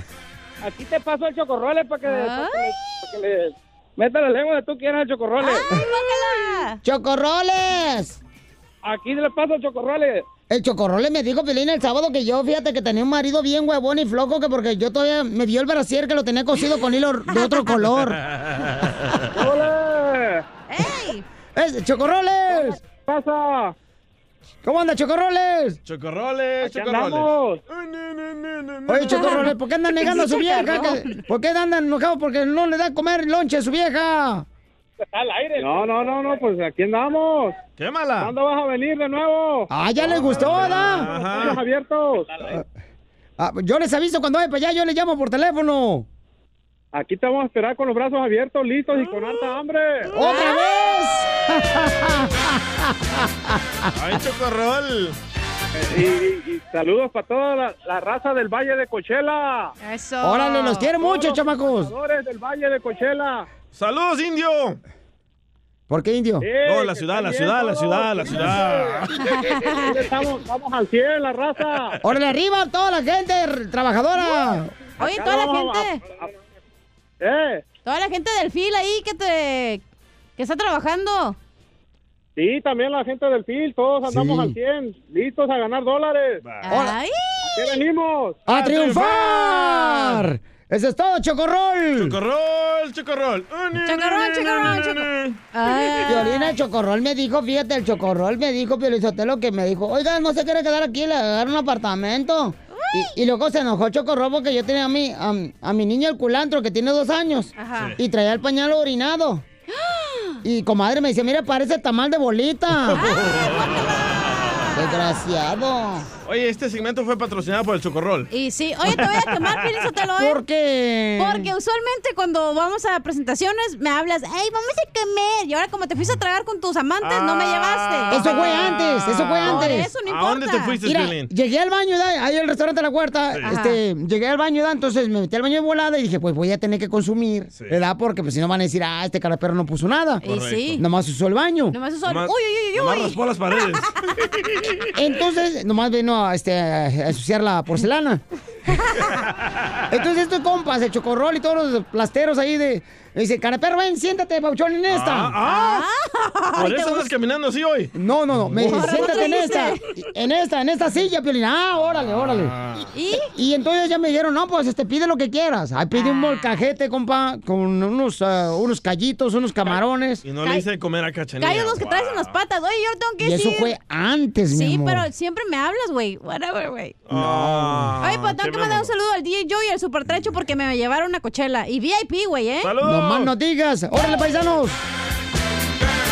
Aquí te paso el chocorrole para que, para que, le, para que le meta la lengua de tú quieras el chocorrole. ¡Chocorroles! Aquí le paso el chocorrole. El chocorrole me dijo Pelín el sábado que yo, fíjate que tenía un marido bien huevón y flojo, que porque yo todavía me dio el brasier que lo tenía cosido con hilo de otro color. *laughs* ¡Hola! ¡Ey! ¡Es, ¡Chocorroles! pasa? ¿Cómo anda, Chocorroles? Chocorroles, chocorroles. andamos. Oye, Chocorroles, ¿por qué andan *laughs* negando a su vieja? ¿Qué- ¿Por qué andan enojados? Porque no le da a comer lonche a su vieja. Está al aire. No, no, no, no, pues aquí andamos. Quémala. ¿Cuándo vas a venir de nuevo? Ah, ya les gustó, ¿da? Estamos abiertos. Ah, yo les aviso cuando vaya para allá, yo les llamo por teléfono. Aquí te vamos a esperar con los brazos abiertos, listos y con harta hambre. ¡Otra *laughs* ¡Ay, chocorrol! Y, y- y saludos para toda la, la raza del Valle de Cochela. Eso. Órale, los quiero mucho, Todos los chamacos. trabajadores del Valle de Cochela. ¡Saludos, indio! ¿Por qué, indio? No, la ciudad, la ciudad, la ciudad, la ciudad. Estamos, estamos al 100, la raza. ¡Órale, arriba toda la gente trabajadora! Oye, Acá toda la a- gente. ¿Eh? Toda la gente del fil ahí que te. que está trabajando. Sí, también la gente del FIL, todos andamos Sí. al 100, listos a ganar dólares. Ay. ¿Qué venimos? ¡A triunfar! ¡Eso es todo, Chocorrol! Chocorrol, chocorrol. Chocorrol, chocorrol, chocorrol. *laughs* Ah. Violín, el Chocorrol me dijo, fíjate, el Chocorrol me dijo, Piolizotelo, que me dijo, oiga, no se quiere quedar aquí, le agarrar un apartamento. Y, y luego se enojó Chocorrol porque yo tenía a mi, a, a mi niño el culantro, que tiene dos años, Ajá. y traía el pañal orinado. Y comadre me dice, mira, parece tamal de bolita. *laughs* Desgraciado. Oye, este segmento fue patrocinado por el Chocorrol. Y sí, oye, te voy a quemar, Piolizotelo, ¿eh? ¿Por qué? Porque usualmente cuando vamos a presentaciones me hablas, hey, vamos a comer. Y ahora como te fuiste a tragar con tus amantes, no me llevaste. Eso fue antes, eso fue antes. Por eso no importa. Mira, llegué al baño, ¿da? ahí al restaurante La Huerta, Sí. este, llegué al baño, ¿da? entonces me metí al baño de volada y dije, pues voy a tener que consumir, ¿verdad? Porque pues si no van a decir, ah, este carapero no puso nada. Y sí. Nomás usó el baño. Nomás usó el- Nomás- uy, uy, uy, nomás uy. raspó las paredes. Entonces, nomás vino a, este, ensuciar la porcelana. *laughs* Entonces estos compas, el chocorrol y todos los plasteros ahí de... me Dice, carapero, ven, siéntate, pauchón, en esta. Ah, ah. Por eso andas caminando así hoy. No, no, no. Me dice, siéntate en ¿qué esta. En esta, en esta silla, Piolín. Ah, órale, órale. ¿Y? Y entonces ya me dijeron, no, pues este, pide lo que quieras. Ahí pide Ah. un molcajete, compa, con unos, ah, unos callitos, unos camarones. Y no le hice comer a Cachanilla. Callos los que traes en las patas. Oye, yo tengo que Y eso fue antes, mi Sí, amor. pero siempre me hablas, güey. Whatever, güey. No. Oye, pues tengo que mandar un saludo al DJ Joe y al Super Trecho porque me llevaron una cochela. Y VIP, güey, ¿eh? No más no digas. Órale, paisanos.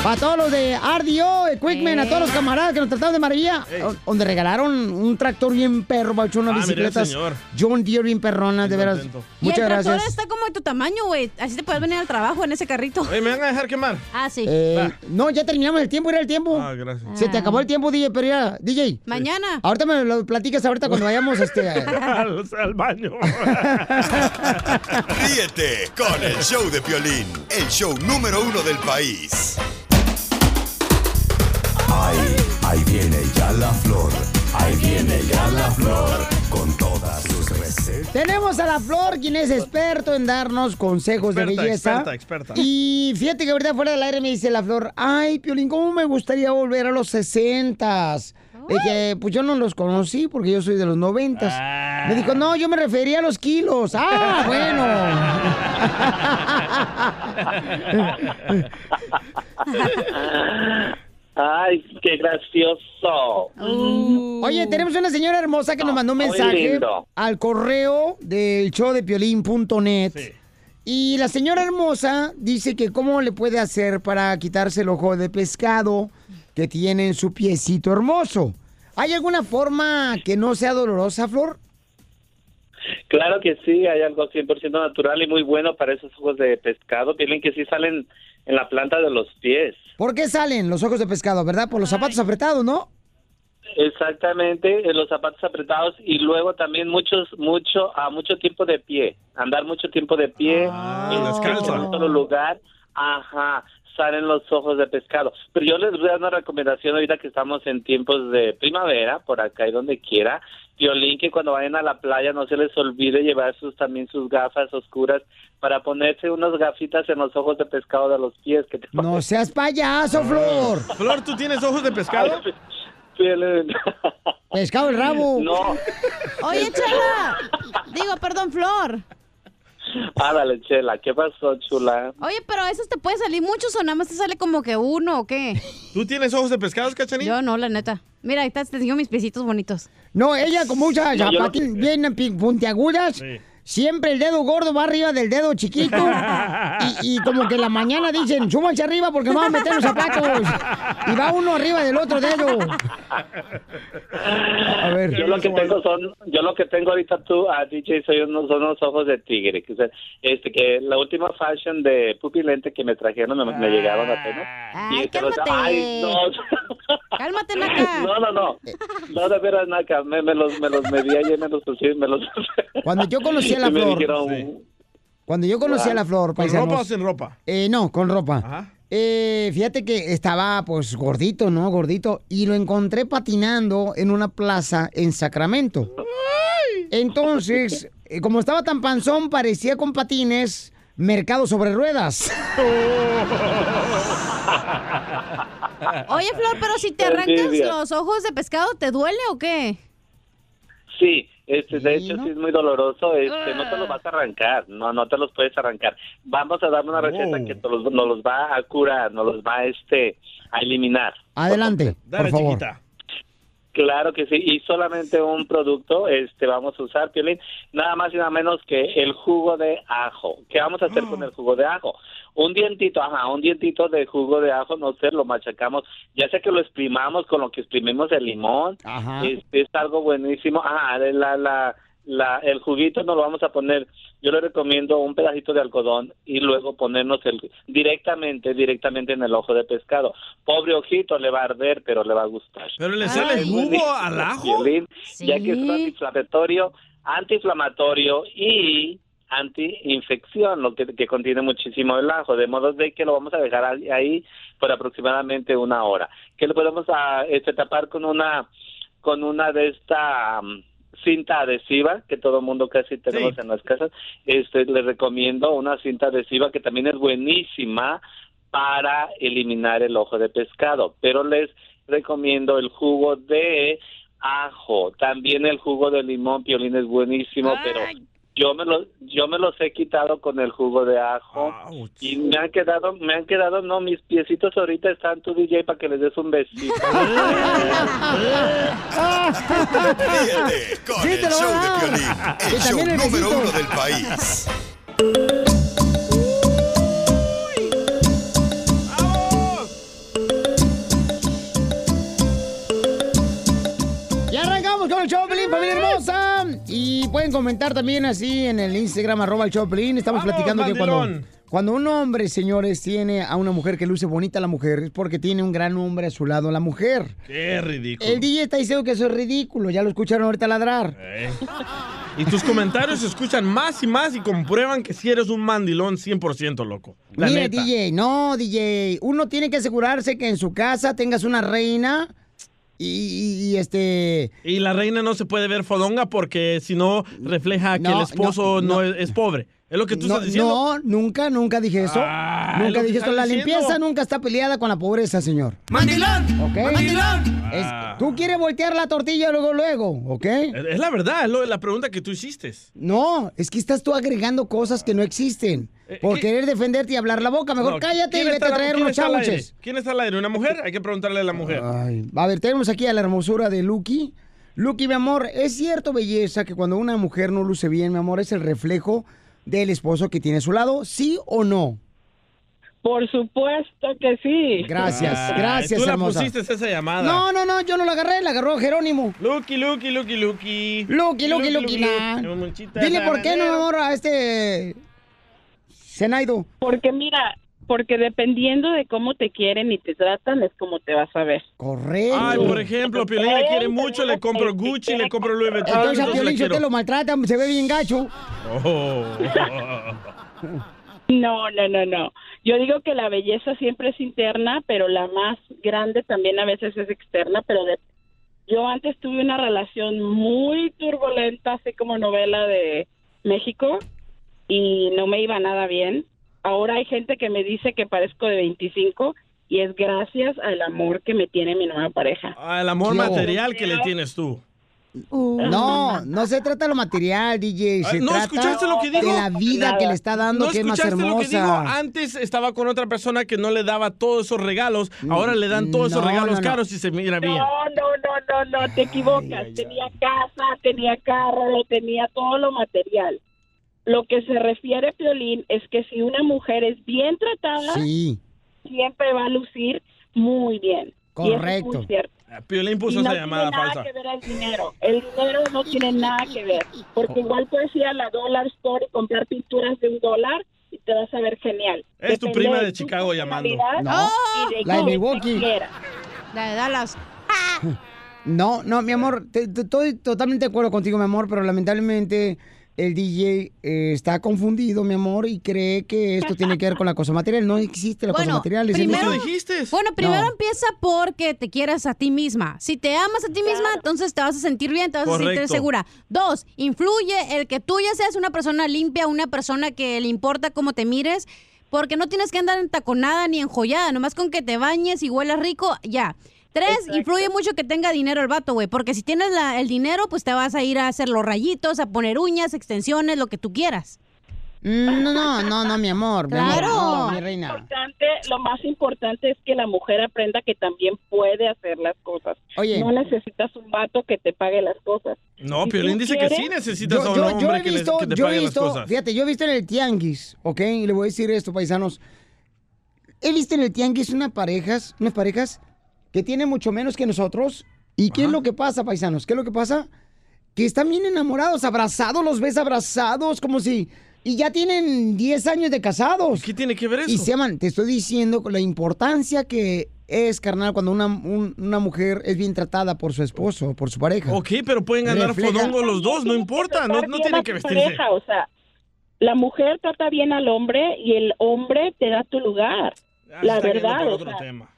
Para todos los de RDO, Equipment, a todos los camaradas que nos trataron de maravilla, donde regalaron un tractor bien perro, bachón, unas Ah, mira el bicicletas señor. John Deere bien perronas, de veras. y Muchas el tractor gracias. está como de tu tamaño, güey. Así te puedes venir al trabajo en ese carrito. Oye, ¿me van a dejar quemar? Ah, sí. Eh, no, ya terminamos el tiempo, era el tiempo. Ah, gracias. Se te acabó el tiempo, DJ, pero ya, DJ. Mañana. Ahorita me lo platicas ahorita cuando vayamos este, *laughs* al, al baño. *laughs* Ríete con el show de Piolín, el show número uno del país. Ahí, ahí viene ya la flor. Ahí viene ya la flor. Con todas sus recetas. Tenemos a la Flor, quien es experto en darnos consejos de belleza. experta, experta. Y fíjate que ahorita fuera del aire me dice la Flor, ay, Piolín, ¿cómo me gustaría volver a los sesentas? Dije, pues yo no los conocí porque yo soy de los noventas. Me dijo, no, yo me refería a los kilos. Ah, *laughs* bueno. *laughs* *laughs* Ay, qué gracioso. Oye, tenemos una señora hermosa que nos mandó un mensaje al correo del show de piolín.net. Y la señora hermosa dice que cómo le puede hacer para quitarse el ojo de pescado que tiene en su piecito hermoso. ¿Hay alguna forma que no sea dolorosa, Flor? Claro que sí, hay algo 100% natural y muy bueno para esos ojos de pescado. Tienen que sí salen en la planta de los pies. ¿Por qué salen los ojos de pescado, verdad? Por los zapatos apretados, ¿no? Exactamente, en los zapatos apretados y luego también muchos, mucho, a mucho tiempo de pie, andar mucho tiempo de pie en, descalzo. en un solo lugar, ajá, salen los ojos de pescado. Pero yo les voy a dar una recomendación ahorita que estamos en tiempos de primavera, por acá y donde quiera, violín que cuando vayan a la playa no se les olvide llevar sus también sus gafas oscuras para ponerse unas gafitas en los ojos de pescado de los pies que te No seas payaso, Flor. Flor, ¿tú tienes ojos de pescado? Pescado el rabo. No. Oye, Chela. Digo, perdón, Flor. Ándale, Chela, ¿qué pasó, chula? Oye, pero a veces te puede salir muchos o nada más te sale como que uno o qué. ¿Tú tienes ojos de pescado, Cachanilla? Yo no, la neta. Mira, ahí está, te enseño mis piecitos bonitos. No, ella con muchas No, yo no- zapatillas bien puntiagudas. Siempre el dedo gordo va arriba del dedo chiquito. *laughs* y, y como que en la mañana dicen, súbanse arriba porque no van a meter los zapatos. Y va uno arriba del otro dedo. A ver. Yo lo que tengo son, yo lo que tengo ahorita tú, a DJ, soy unos, son unos ojos de tigre. Que, se- este, que la última fashion de pupilente que me trajeron, me, me llegaron apenas. Ay, te los- cálmate. ay, no, Cálmate, *laughs* Naca. no, no, no, no, de veras, Naca, me, me los, me los medí ayer, me los pusí, me los... Cuando yo conocí a la flor. dijeron, Cuando yo conocí a la flor, ¿Con paisanos. ropa o sin ropa? Eh, no, con ropa. Eh, fíjate que estaba pues gordito, ¿no? Gordito. Y lo encontré patinando en una plaza en Sacramento. Entonces, *laughs* eh, como estaba tan panzón, parecía con patines mercado sobre ruedas. *laughs* Oye, Flor, pero si te arrancas los ojos de pescado, ¿te duele o qué? Sí, este, de hecho sí es muy doloroso, este, no te los vas a arrancar, no, no te los puedes arrancar. Vamos a darle una receta que te los, nos los va a curar, nos los va este, a eliminar. Adelante, por favor. Claro que sí, y solamente un producto este vamos a usar, Piolín, nada más y nada menos que el jugo de ajo. ¿Qué vamos a hacer con el jugo de ajo? Un dientito, ajá, un dientito de jugo de ajo, no sé, lo machacamos, ya sea que lo exprimamos con lo que exprimimos el limón, Ajá. es, es algo buenísimo. Ajá, la, la, la, el juguito nos lo vamos a poner, yo le recomiendo un pedacito de algodón y luego ponernos el directamente, directamente en el ojo de pescado. Pobre ojito, le va a arder, pero le va a gustar. ¿Pero le sale jugo buenísimo, al ajo? Ya que es un antiinflamatorio, antiinflamatorio y antiinfección, lo que, que contiene muchísimo el ajo, de modo de que lo vamos a dejar ahí, por aproximadamente una hora. Que lo podemos a, este, tapar con una con una de esta am, cinta adhesiva que todo mundo casi tenemos en las casas. Este les recomiendo una cinta adhesiva que también es buenísima para eliminar el ojo de pescado, pero les recomiendo el jugo de ajo, también el jugo de limón, piolín es buenísimo, pero yo me lo yo me los he quitado con el jugo de ajo y me han quedado me han quedado no mis piecitos ahorita están tu DJ para que les des un besito. Ríete *laughs* con Sí, el show de. Piolín, el Y show también el número besito. uno del país. Ya arrancamos con el show Y pueden comentar también así en el Instagram, arroba el Pelín. Estamos Vamos, platicando que cuando, mandilón. cuando un hombre, señores, tiene a una mujer que luce bonita la mujer, es porque tiene un gran hombre a su lado la mujer. Qué ridículo. El DJ está diciendo que eso es ridículo, ya lo escucharon ahorita ladrar. Eh. Y tus comentarios se escuchan más y más y comprueban que si eres un mandilón 100% loco. La Mira, neta. DJ, no, DJ. Uno tiene que asegurarse que en su casa tengas una reina y, y- y, este. Y la reina no se puede ver fodonga porque si no refleja que No, el esposo no, no, no. es, es pobre. ¿Es lo que tú no, estás diciendo? no, nunca, nunca dije eso. Ah, nunca dije estás La diciendo. limpieza nunca está peleada con la pobreza, señor. ¡Mandilón! ¿Ok? ¡Mandilón! Es- Ah. tú quieres voltear la tortilla luego, luego, ¿ok? Es es la verdad, es lo- la pregunta que tú hiciste. No, es que estás tú agregando cosas que no existen. Por querer defenderte y hablar la boca. Mejor Eh, No, cállate y ¿quién vete a traer unos chábuches. ¿Quién está al aire? ¿Una mujer? Hay que preguntarle a la mujer. Ay, a ver, tenemos aquí a la hermosura de Lucky. Lucky, mi amor, ¿es cierto, belleza, que cuando una mujer no luce bien, mi amor, es el reflejo del esposo que tiene a su lado? ¿Sí o no? Por supuesto que sí. Gracias, Ay, gracias, Tú la hermosa. pusiste esa llamada. No, no, no, yo no la agarré, la agarró Jerónimo. Lucky, Lucky, Lucky, Lucky. Lucky, Lucky, Lucky, na. Dile por qué no, amor, a este... Zenaido. Porque mira, porque dependiendo de cómo te quieren y te tratan es como te vas a ver. Correcto. Ay, por ejemplo, Piolín le quiere mucho, le compro Gucci, le compro Louis Vuitton. Entonces a Piolín te lo maltrata, se ve bien gacho. Oh. No, no, no, no. Yo digo que la belleza siempre es interna, pero la más grande también a veces es externa, pero de... yo antes tuve una relación muy turbulenta, así como novela de México, y no me iba nada bien. Ahora hay gente que me dice que parezco de 25 y es gracias al amor que me tiene mi nueva pareja. El amor material que le tienes tú. No, no se trata de lo material, DJ. Se ¿No trata escuchaste lo que digo? de la vida que le está dando, ¿No que es más escuchaste lo que digo? hermosa. Antes estaba con otra persona que no le daba todos esos regalos. Ahora le dan todos esos regalos no, no. caros y se mira bien. No, no, no, no, no, te equivocas. tenía casa, tenía carro, tenía todo lo material. Lo que se refiere, Piolín, es que si una mujer es bien tratada, Sí. siempre va a lucir muy bien. Y eso es Correcto. muy cierto. Piolín puso y no esa llamada tiene nada falsa. que ver el dinero. El dinero no tiene nada que ver. Porque igual puedes ir a la Dollar Store y comprar pinturas de un dólar y te vas a ver genial. Es tu prima de Chicago llamando. de la de Milwaukee. La de Dallas. *laughs* No, no, mi amor, te- te- estoy totalmente de acuerdo contigo, mi amor, pero lamentablemente el DJ eh, está confundido, mi amor, y cree que esto tiene que ver con la cosa material. No existe la cosa material. primero, el- bueno, primero No. empieza porque te quieras a ti misma. Si te amas a ti misma, entonces te vas a sentir bien, te vas a sentir segura. Dos, influye el que tú ya seas una persona limpia, una persona que le importa cómo te mires. Porque no tienes que andar entaconada ni enjollada, nomás con que te bañes y huelas rico, ya. Tres, influye mucho que tenga dinero el vato, güey, porque si tienes la- el dinero, pues te vas a ir a hacer los rayitos, a poner uñas, extensiones, lo que tú quieras. Mm, No, no, no, no, mi amor. mi amor, Claro. no, mi reina. importante, lo más importante es que la mujer aprenda que también puede hacer las cosas. Oye. No necesitas un vato que te pague las cosas. No, Si Piolín dice que sí necesitas Yo, a un yo- yo hombre he que, visto, que te yo he pague visto, las cosas. fíjate, yo he visto en el tianguis, ¿ok? Y le voy a decir esto, paisanos. He visto en el tianguis unas parejas, unas parejas que tienen mucho menos que nosotros. ¿Y qué es lo que pasa, paisanos? ¿Qué es lo que pasa? Que están bien enamorados, abrazados, los ves abrazados, como si... Y ya tienen 10 años de casados. ¿Qué tiene que ver eso? Y se aman. Te estoy diciendo con la importancia que es, carnal, cuando una, un- una mujer es bien tratada por su esposo, por su pareja. Ok, pero pueden ganar fodongo los dos, no importa, no, tienen que vestirse. pareja, o sea, la mujer trata bien al hombre y el hombre te da tu lugar. Ah, la está yendo verdad. por o otro sea, tema.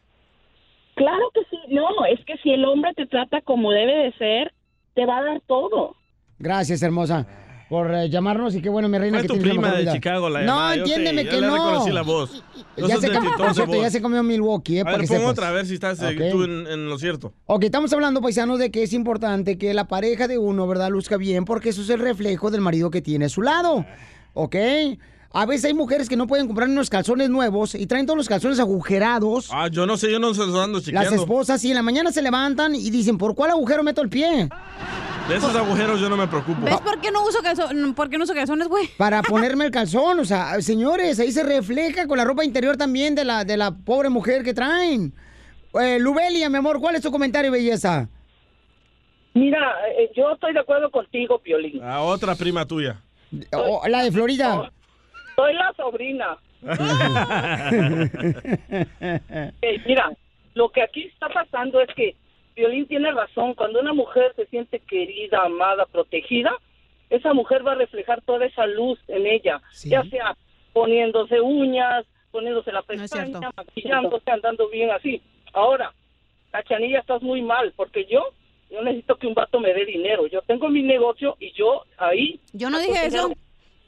Claro que sí. No, es que si el hombre te trata como debe de ser, te va a dar todo. Gracias, hermosa, por eh, llamarnos y qué bueno, mi reina, Fue que tu tienes la prima mejor de vida. Chicago la No, llamada, yo entiéndeme sé, que le no. reconocí la voz. No Ya sos se, de comió, por cierto, voz. ya se comió Milwaukee, eh, A para ver, que pon sepas. otra, a ver si estás eh, Ok. tú en, en lo cierto. Ok, estamos hablando, paisanos, de que es importante que la pareja de uno, ¿verdad?, luzca bien, porque eso es el reflejo del marido que tiene a su lado. ¿Ok? A veces hay mujeres que no pueden comprar unos calzones nuevos y traen todos los calzones agujerados. Ah, yo no sé, yo no se los ando Las chequeando. esposas, y en la mañana se levantan y dicen, ¿por cuál agujero meto el pie? De esos agujeros yo no me preocupo. ¿Ves por qué no uso calzones? ¿Por qué no uso calzones, güey? Para *laughs* ponerme el calzón, o sea, señores, ahí se refleja con la ropa interior también de la, de la pobre mujer que traen. Eh, Lubelia, mi amor, ¿cuál es tu comentario, belleza? Mira, eh, yo estoy de acuerdo contigo, Piolín. A otra prima tuya. Oh, la de Florida. Soy la sobrina. *laughs* Mira, lo que aquí está pasando es que Violín tiene razón. Cuando una mujer se siente querida, amada, protegida, esa mujer va a reflejar toda esa luz en ella, ya sea poniéndose uñas, poniéndose la pestaña, maquillándose, andando bien así. Ahora, Cachanilla, estás muy mal, porque yo, yo necesito que un vato me dé dinero. Yo tengo mi negocio y yo ahí... Yo no dije eso.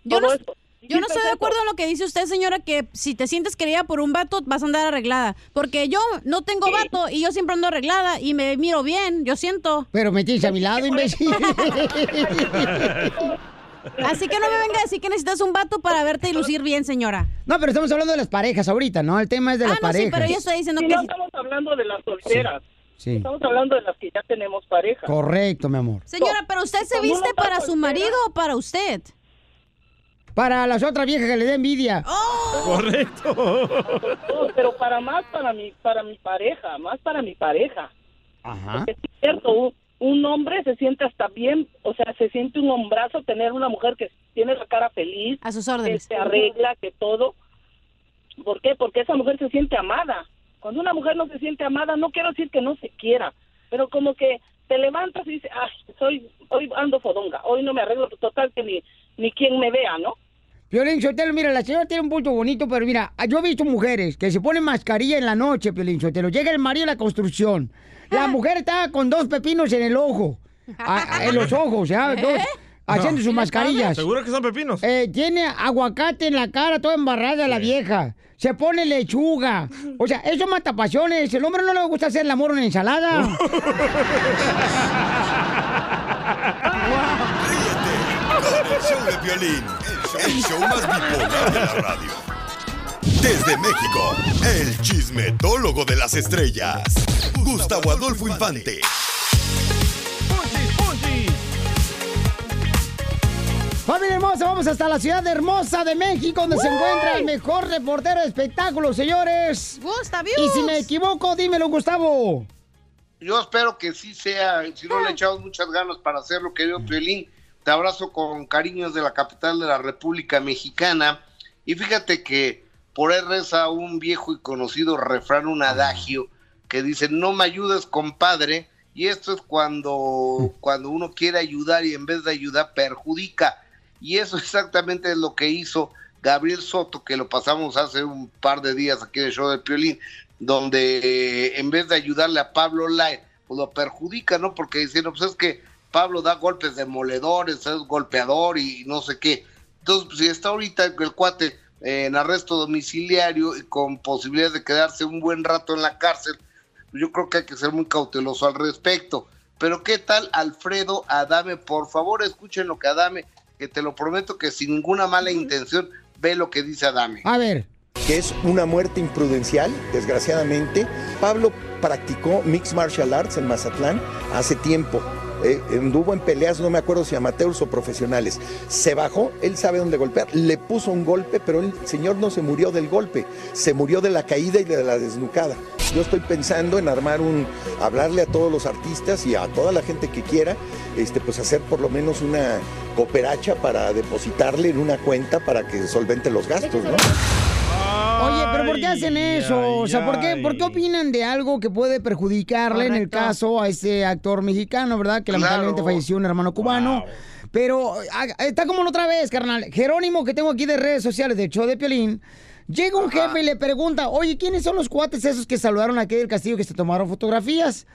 Yo Todo no, esto. Yo no estoy de acuerdo en lo que dice usted, señora, que si te sientes querida por un vato, vas a andar arreglada. Porque yo no tengo vato y yo siempre ando arreglada y me miro bien, yo siento. Pero me tienes a mi lado, imbécil. *laughs* Así que no me venga a decir que necesitas un vato para verte y lucir bien, señora. No, pero estamos hablando de las parejas ahorita, ¿no? El tema es de las Ah, no, sí, parejas. pero yo estoy diciendo que... no estamos hablando de las solteras. Sí. Estamos hablando de las que ya tenemos pareja. Correcto, mi amor. Señora, pero usted se viste para su marido o para usted. Para las otras viejas que le dé envidia. Oh. Correcto. No, pero para más para mi para mi pareja, más para mi pareja. Ajá. Porque es cierto, un, un hombre se siente hasta bien, o sea, se siente un hombrazo tener una mujer que tiene la cara feliz, a sus que órdenes. se arregla, que todo. ¿Por qué? Porque esa mujer se siente amada. Cuando una mujer no se siente amada, no quiero decir que no se quiera, pero como que te levantas y dices, ay, soy, hoy ando fodonga, hoy no me arreglo, total que ni, ni quien me vea, ¿no? Piolín Sotelo, mira, la señora tiene un punto bonito, pero mira, yo he visto mujeres que se ponen mascarilla en la noche, Piolín Sotelo. Llega el marido a la construcción. La mujer está con dos pepinos en el ojo. a- a- *laughs* en los ojos, ¿ya? Dos, haciendo sus mascarillas. ¿Seguro que son pepinos? Eh, tiene aguacate en la cara, toda embarrada la vieja. Se pone lechuga. O sea, eso mata pasiones. El hombre no le gusta hacer el amor en una ensalada. *laughs* Show de violín, el show más bipolar de la radio. Desde México, el chismetólogo de las estrellas, Gustavo Adolfo Infante. Familia hermosa, vamos hasta la ciudad hermosa de México, donde se encuentra el mejor reportero de espectáculos, señores. Gustavius. Y si me equivoco, dímelo, Gustavo. Yo espero que sí sea, si no le echamos muchas ganas para hacerlo, querido Piolín. Te abrazo con cariños de la capital de la República Mexicana. Y fíjate que por ahí reza un viejo y conocido refrán, un adagio, que dice, no me ayudes, compadre. Y esto es cuando, cuando uno quiere ayudar y en vez de ayudar perjudica. Y eso exactamente es lo que hizo Gabriel Soto, que lo pasamos hace un par de días aquí en el show del Piolín, donde eh, en vez de ayudarle a Pablo Lai, pues lo perjudica, ¿no? Porque dicen, pues es que Pablo da golpes demoledores, es golpeador y no sé qué. Entonces, pues, si está ahorita el cuate eh, en arresto domiciliario y con posibilidades de quedarse un buen rato en la cárcel, yo creo que hay que ser muy cauteloso al respecto. Pero ¿qué tal Alfredo Adame? Por favor, escuchen lo que Adame, que te lo prometo que sin ninguna mala intención, ve lo que dice Adame. A ver. que es una muerte imprudencial, desgraciadamente. Pablo practicó Mixed Martial Arts en Mazatlán hace tiempo. Eh, anduvo en peleas, no me acuerdo si amateurs o profesionales. Se bajó, él sabe dónde golpear, le puso un golpe, pero el señor no se murió del golpe, se murió de la caída y de la desnucada. Yo estoy pensando en armar un, hablarle a todos los artistas y a toda la gente que quiera, este, pues hacer por lo menos una cooperacha para depositarle en una cuenta para que solvente los gastos, ¿no? Oye, pero ¿por qué hacen eso? o sea, ¿por qué, ¿por qué opinan de algo que puede perjudicarle en el caso a ese actor mexicano, verdad? Que lamentablemente falleció un hermano cubano. Pero ah, está como la otra vez, carnal. Jerónimo, que tengo aquí de redes sociales, del show de Piolín. Llega un jefe y le pregunta, oye, ¿quiénes son los cuates esos que saludaron aquí del castillo que se tomaron fotografías?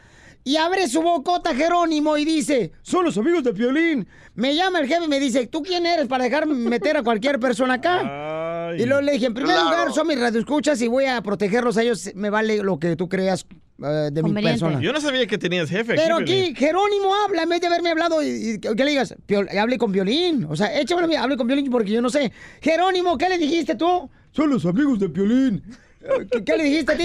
Y abre su bocota Jerónimo y dice, son los amigos de Piolín. Me llama el jefe y me dice, ¿tú quién eres para dejarme meter a cualquier persona acá? Y luego le dije, en primer Claro. lugar, son mis radioescuchas y voy a protegerlos a ellos. Me vale lo que tú creas eh, de mi persona. Yo no sabía que tenías jefe. Pero Piolín. aquí Jerónimo habla, en vez de haberme hablado y, y que le digas, "Piol- hable con violín. O sea, mí, hable con violín porque yo no sé. Jerónimo, ¿qué le dijiste tú? Son los amigos de Piolín. ¿Qué, qué le dijiste a ti?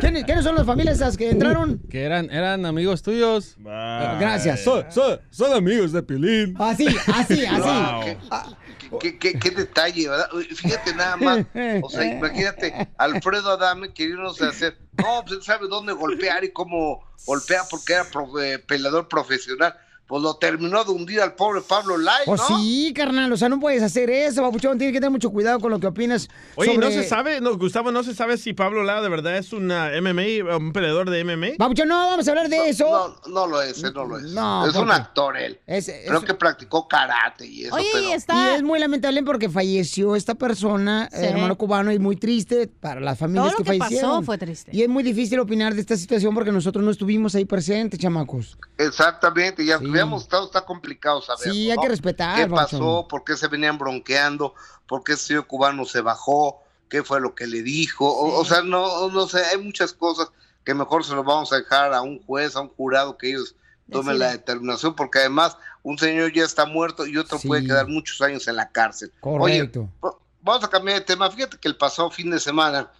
¿Quiénes, quiénes son las familias esas que entraron? Que eran, eran amigos tuyos. Gracias. Son, son- son amigos de Pilín. Así, así, así. Wow. ¿Qué, qué- qué detalle, ¿verdad? Fíjate nada más, o sea, imagínate, Alfredo Adame queriéndose hacer, no, pues él sabe dónde golpear y cómo golpear porque era pro- eh, peleador profesional. Pues lo terminó de hundir al pobre Pablo Lai, Pues ¿no? sí, carnal, o sea, no puedes hacer eso, papuchón. Tienes que tener mucho cuidado con lo que opinas. Oye, sobre... no se sabe, no, Gustavo, no se sabe si Pablo Lara de verdad es una MMA, un peleador de MMA. Papuchón, no vamos a hablar de eso. No, no lo es, él no lo es. No, es un actor él. Es- es- Creo que practicó karate y eso, pero... Y es muy lamentable porque falleció esta persona, Sí. hermano cubano, y muy triste para las familias Todo lo que, que fallecieron. pasó fue triste. Y es muy difícil opinar de esta situación porque nosotros no estuvimos ahí presentes, chamacos. Exactamente, ya habíamos estado, está complicado saber. Sí, hay que respetar, ¿Qué pasó? ¿Por qué se venían bronqueando? ¿Por qué ese señor cubano se bajó? ¿Qué fue lo que le dijo? O, o sea, no, no sé, hay muchas cosas que mejor se lo vamos a dejar a un juez, a un jurado, que ellos tomen la determinación, porque además un señor ya está muerto y otro puede quedar muchos años en la cárcel. Correcto. Oye, vamos a cambiar de tema. Fíjate que el pasado fin de semana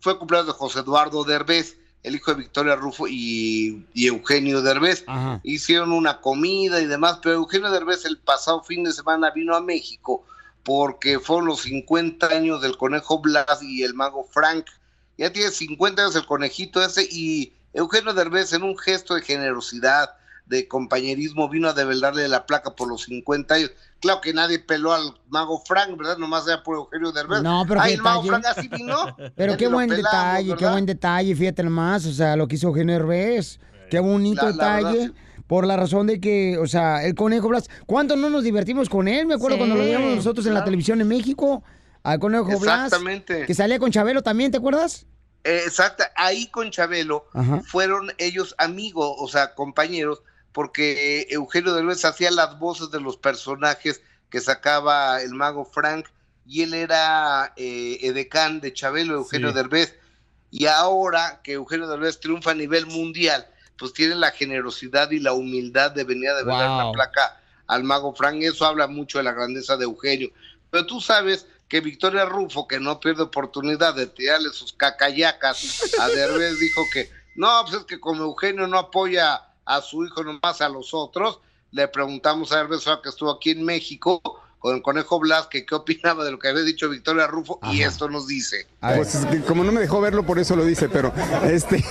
fue cumpleaños de José Eduardo Derbez, el hijo de Victoria Rufo y, y Eugenio Derbez. Ajá. Hicieron una comida y demás, pero Eugenio Derbez el pasado fin de semana vino a México porque fueron los 50 años del conejo Blas y el mago Frank. Ya tiene 50 años el conejito ese y Eugenio Derbez en un gesto de generosidad, de compañerismo, vino a develarle la placa por los 50 años. Claro que nadie peló al mago Frank, ¿verdad? Nomás era por Eugenio Derbez. No, pero Ay, qué el mago. Frank así vino. *laughs* Pero qué buen pelamos, detalle, qué buen detalle, fíjate nomás, o sea, lo que hizo Eugenio Derbez. Qué bonito La- la detalle. verdad, Por la razón de que, o sea, el conejo Blas, ¿cuánto no nos divertimos con él? Me acuerdo Sí, cuando lo veíamos nosotros en la televisión en México, al conejo Blas. Exactamente. Que salía con Chabelo también, ¿te acuerdas? Eh, Exacto, ahí con Chabelo Ajá. fueron ellos amigos, o sea, compañeros, porque Eugenio Derbez hacía las voces de los personajes que sacaba el mago Frank y él era eh, edecán de Chabelo, Eugenio Sí. Derbez. Y ahora que Eugenio Derbez triunfa a nivel mundial, pues tiene la generosidad y la humildad de venir a develar Wow. la placa al mago Frank. Eso habla mucho de la grandeza de Eugenio. Pero tú sabes que Victoria Rufo, que no pierde oportunidad de tirarle sus cacayacas a *laughs* Derbez, dijo que no, pues es que como Eugenio no apoya a su hijo nomás a los otros, le preguntamos a ahora que estuvo aquí en México con el Conejo Blas que qué opinaba de lo que había dicho Victoria Rufo y esto nos dice. Pues es que como no me dejó verlo, por eso lo dice, pero este.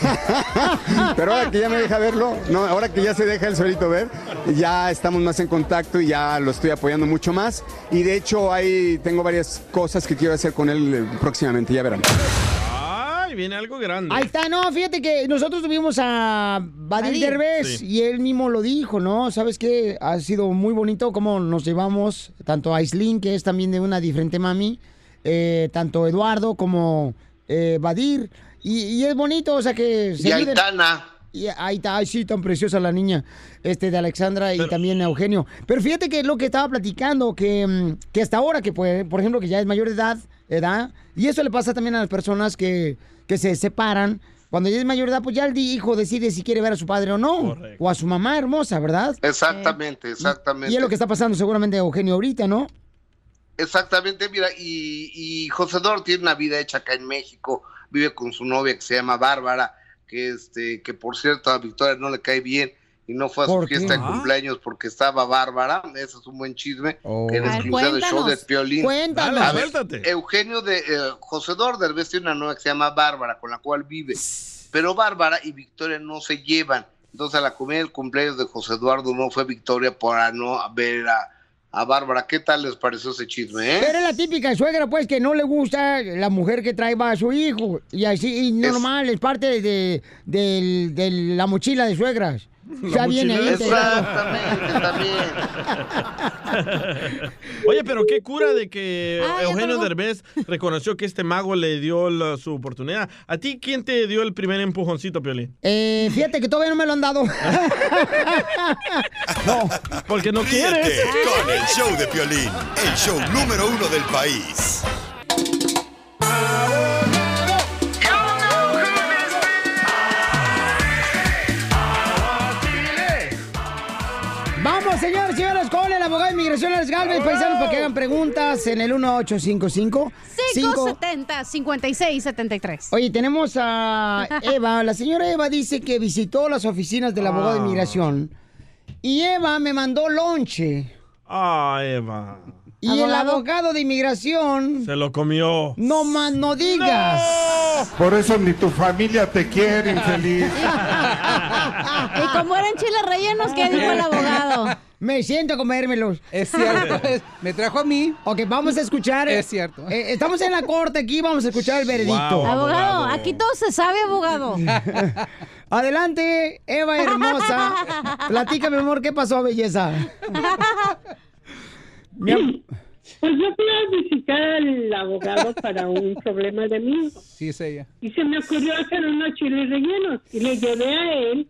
*laughs* pero ahora que ya me deja verlo, no, ahora que ya se deja el solito ver, ya estamos más en contacto y ya lo estoy apoyando mucho más. Y de hecho, ahí tengo varias cosas que quiero hacer con él eh, próximamente, ya verán. Ay, viene algo grande. Ahí está, no, fíjate que nosotros tuvimos a Badir. Derbez Sí. y él mismo lo dijo, ¿no? ¿Sabes qué? Ha sido muy bonito cómo nos llevamos, tanto a Aislinn, que es también de una diferente mami, eh, tanto Eduardo como eh, Badir. Y, y es bonito, o sea que se Y. Aitana. Y ahí está, ay, sí, tan preciosa la niña este, de Alexandra y también Eugenio. Pero fíjate que es lo que estaba platicando, que, que hasta ahora, que pues, por ejemplo, que ya es mayor de edad, edad, y eso le pasa también a las personas que, que se separan. Cuando ya es mayor de edad, pues ya el hijo decide si quiere ver a su padre o no. O a su mamá hermosa, ¿verdad? Exactamente, exactamente. Y es lo que está pasando seguramente a Eugenio ahorita, ¿no? Exactamente, mira, y, y José Dor tiene una vida hecha acá en México, vive con su novia que se llama Bárbara, que este, que por cierto a Victoria no le cae bien y no fue a su fiesta de Ah. cumpleaños porque estaba Bárbara, ese es un buen chisme, que en exclusiva del show de cuéntanos, Piolín. cuéntanos. A ver. Eugenio de eh, José Dor Derbez tiene una novia que se llama Bárbara, con la cual vive, pero Bárbara y Victoria no se llevan, entonces a la comida del cumpleaños de José Eduardo no fue Victoria para no ver a, a Bárbara. ¿Qué tal les pareció ese chisme, eh? Pero es la típica suegra, pues, que no le gusta la mujer que trae va a su hijo. Y así, y normal, es parte de, del- de la mochila de suegras. *laughs* Ya viene ahí. integrado. *laughs* Oye, pero qué cura de que Ah, Eugenio. Derbez reconoció que este mago le dio la- su oportunidad. ¿A ti quién te dio el primer empujoncito, Piolín? Eh, fíjate que todavía no me lo han dado. *laughs* no, porque no Ríete quieres. con el show de Piolín, el show número uno del país. El abogado de inmigración, Alex Galvez, paisanos, para que hagan preguntas en el 1855. 570 5673 Oye, tenemos a Eva. La señora Eva dice que visitó las oficinas del abogado de Ah. inmigración. Y Eva me mandó lonche. Ah, Eva. Y el abogado de inmigración, Se lo comió. no más no digas. Por eso ni tu familia te quiere, infeliz. *laughs* Y como eran chiles rellenos, ¿qué dijo el *laughs* abogado? Me siento a comérmelos. Es cierto. *laughs* Me trajo a mí. Ok, vamos a escuchar. Es cierto. Eh, estamos en la corte aquí, vamos a escuchar el veredicto. abogado, aquí todo se sabe, abogado. Adelante, Eva hermosa. Platícame, amor, ¿qué pasó, belleza? Mi am- Pues yo fui a visitar al abogado para un problema de hijo. Sí, es ella. Y se me ocurrió hacer unos chiles rellenos. Y le llevé a él.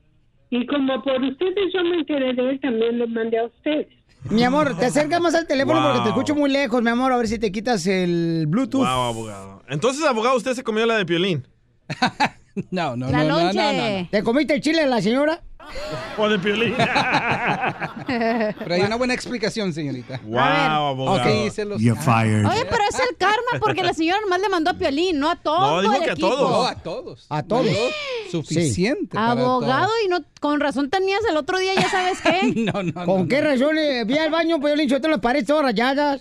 Y como por ustedes yo me enteré de él, también le mandé a ustedes. Mi amor, te acercas más al teléfono porque te escucho muy lejos, mi amor, a ver si te quitas el Bluetooth. Wow, abogado. Entonces, abogado, usted se comió la de Piolín. *laughs* No, no, La no, no, no, no. ¿Te comiste el chile de la señora? *laughs* O de Piolín. *laughs* Pero hay una buena explicación, señorita. Wow, abogado. Ok, se los... You're fired. Oye, pero es el karma porque la señora nomás le mandó a Piolín, no a todo dijo el que a equipo. todos. No, a todos. A todos. Suficiente. para Abogado todos. y no con razón tenías el otro día, ya sabes qué. *laughs* no, no, ¿Con qué razón eh, vi al baño, pues yo hice las paredes todas rayadas?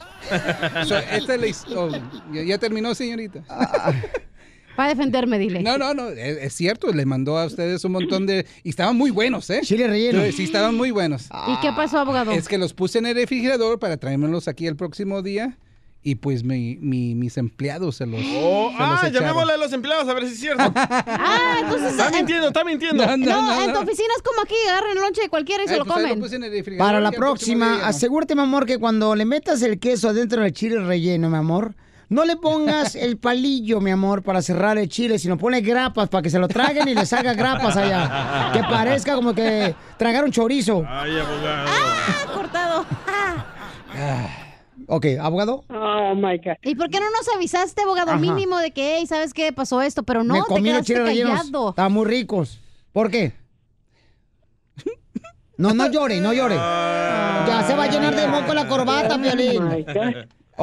So, esta es la his- oh, ¿ya, ya terminó, señorita? Para defenderme, dile. No, no, no, es, es cierto, les mandó a ustedes un montón de... Y estaban muy buenos, ¿eh? Chile relleno. Sí, estaban muy buenos. ¿Y qué pasó, abogado? Es que los puse en el refrigerador para traérmelos aquí el próximo día y pues mi, mi- mis empleados se los... Oh, se ah, llamémosle a los empleados a ver si es cierto. *laughs* Ah, entonces. Está mintiendo, está mintiendo. No, en tu oficina es como aquí, agarren el lonche de cualquiera y se Eh, lo pues comen. puse en el refrigerador Para y la próxima, asegúrate, mi amor, que cuando le metas el queso adentro del chile relleno, mi amor, no le pongas el palillo, mi amor, para cerrar el chile, sino ponle grapas para que se lo traguen y le salga grapas allá. Que parezca como que tragaron chorizo. Ay, abogado. Ah, cortado. Ok, abogado. Oh my God. ¿Y por qué no nos avisaste, abogado, Ajá. mínimo de que, hey, ¿sabes qué? Pasó esto, pero no, Me te comí los quedaste callado. Estaban muy ricos. ¿Por qué? No, no llore, no llore. Ya se va a llenar de moco la corbata, Piolín.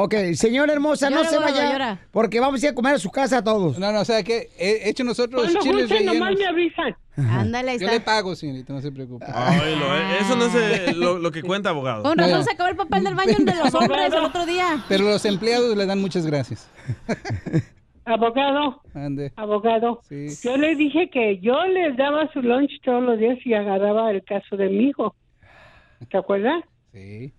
Ok, señora hermosa, no se gordo, vaya. llora. Porque vamos a ir a comer a su casa todos. No, no, o sea que he hecho nosotros Cuando chiles gusten, nomás rellenos. me avisan. Ándale, ahí Yo está. le pago, señorita, no se preocupe. Ay, lo- eh, eso no es eh, lo, lo que cuenta, abogado. Con razón se acabó el papel del baño de los hombres el otro día. Pero los empleados le dan muchas gracias. *laughs* Abogado, Ande. abogado. Yo le dije que yo les daba su lunch todos los días y agarraba el caso de mi hijo. ¿Te acuerdas? Sí.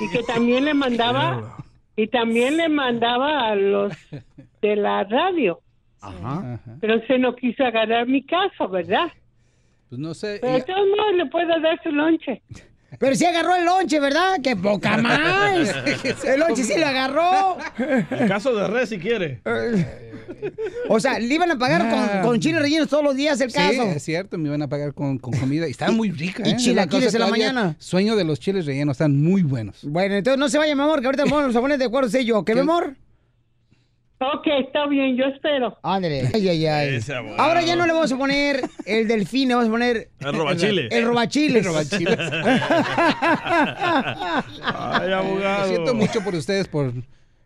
Y que también le mandaba y también le mandaba a los de la radio. Ajá. Pero se no quiso agarrar mi caso, ¿verdad? Pues no sé. Pero de todos modos le puedo dar su lonche. Pero sí agarró el lonche, ¿verdad? ¡Qué poca más! *laughs* El lonche sí lo agarró. El caso de red, si quiere. O sea, le iban a pagar con, con chiles rellenos todos los días el Sí, caso. es cierto, me iban a pagar con, con comida. Y estaban muy ricas. y ¿eh? chilaquiles Es en la mañana. Sueño de los chiles rellenos, están muy buenos. Bueno, entonces no se vaya, mi amor, que ahorita vamos a poner de acuerdo usted y yo. ¿Qué, mi amor? Ok, está bien, yo espero. Ándale. Ay, ay, ay. Ahora ya no le vamos a poner el delfín, le vamos a poner... El robachiles. El robachiles. El robachiles. *laughs* Ay, abogado. Lo siento mucho por ustedes por,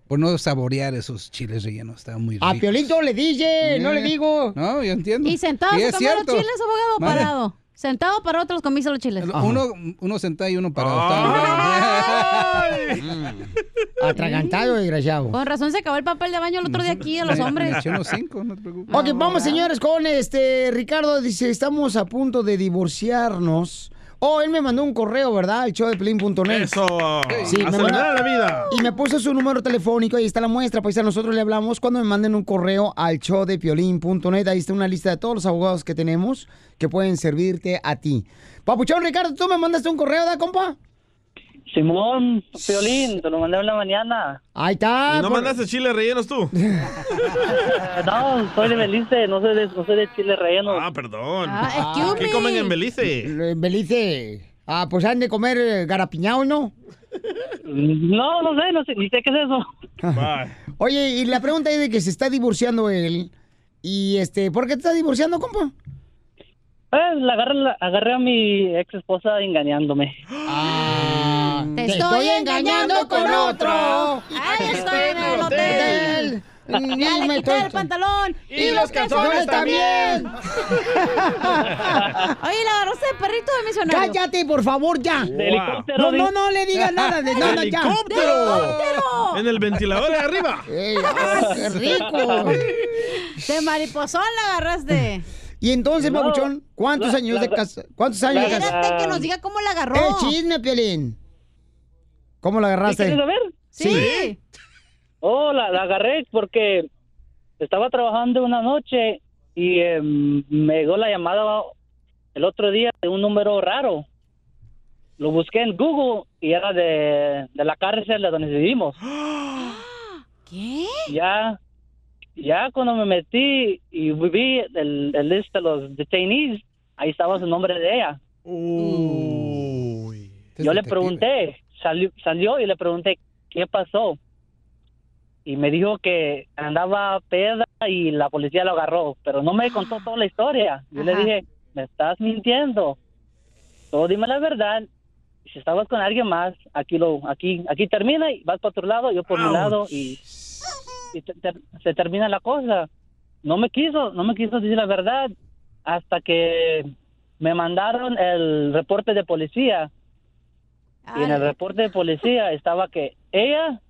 por no saborear esos chiles rellenos. Estaban muy ricos. A Piolito le dije, no le digo. No, yo entiendo. ¿Y sentado Y se es los chiles, abogado, parado? Sentado para otros comiste los chiles. Uno, uno sentado y uno parado. Atragantado, desgraciado. Con razón se acabó el papel de baño el otro día aquí a los hombres. unos cinco, no te preocupes. Ok, vamos señores con este Ricardo dice, estamos a punto de divorciarnos. Oh, él me mandó un correo, ¿verdad? El show de Pelín.net. Eso. Sí, me mandó- la vida. Y me puso su número telefónico, ahí está la muestra, pues a nosotros le hablamos cuando me manden un correo al show de piolín.net, ahí está una lista de todos los abogados que tenemos que pueden servirte a ti. Papuchón Ricardo, tú me mandaste un correo, ¿da, compa? Simón, Piolín, te lo mandé en la mañana. Ahí está. ¿Y no mandaste chiles rellenos tú? *laughs* No, soy de Belice, no soy de, no soy de Chile relleno. Ah, perdón. Ah, ¿Qué comen en Belice? En Belice. Ah, pues han de comer eh, garapiñado, ¿no? No, no sé, no sé, ni sé qué es eso. *laughs* Oye, y la pregunta es de que se está divorciando él. Y este, ¿por qué te está divorciando, compa? Eh, la agarré, la- agarré a mi ex esposa engañándome. Te estoy engañando con otro. Ay, estoy en el hotel. Ya Ni le me quité estoy- el pantalón. Y los calzones también. *laughs* Oye, la agarraste de perrito de misionario. Cállate, por favor, ya. Helicóptero, No, no, no le digas nada de *laughs* nada ya. ¡Helicóptero! En el ventilador de arriba. *laughs* Ey, ah, qué rico. De mariposón la agarraste. Y entonces, No, Pabuchón, ¿cuántos la- años la- de casa? ¿Cuántos años de casa? Espérate que nos diga cómo la agarró. El chisme, Piolín. ¿Cómo la agarraste? ¿Quieres saber? Sí. Oh, la, la agarré porque estaba trabajando una noche y eh, me llegó la llamada el otro día de un número raro. Lo busqué en Google y era de, de la cárcel de donde vivimos. *gasps* ¿Qué? Ya, ya cuando me metí y vi el, el list de los detainees, ahí estaba su nombre de ella. Yo le pregunté, salió, salió y le pregunté, ¿qué pasó? Y me dijo que andaba peda y la policía lo agarró, pero no me contó toda la historia. Yo le dije, me estás mintiendo. Todo dime la verdad. Si estabas con alguien más, aquí lo, aquí, aquí termina y vas para otro lado, yo por mi lado y, y te- te- se termina la cosa. No me quiso, no me quiso decir la verdad hasta que me mandaron el reporte de policía y en el reporte de policía estaba que ella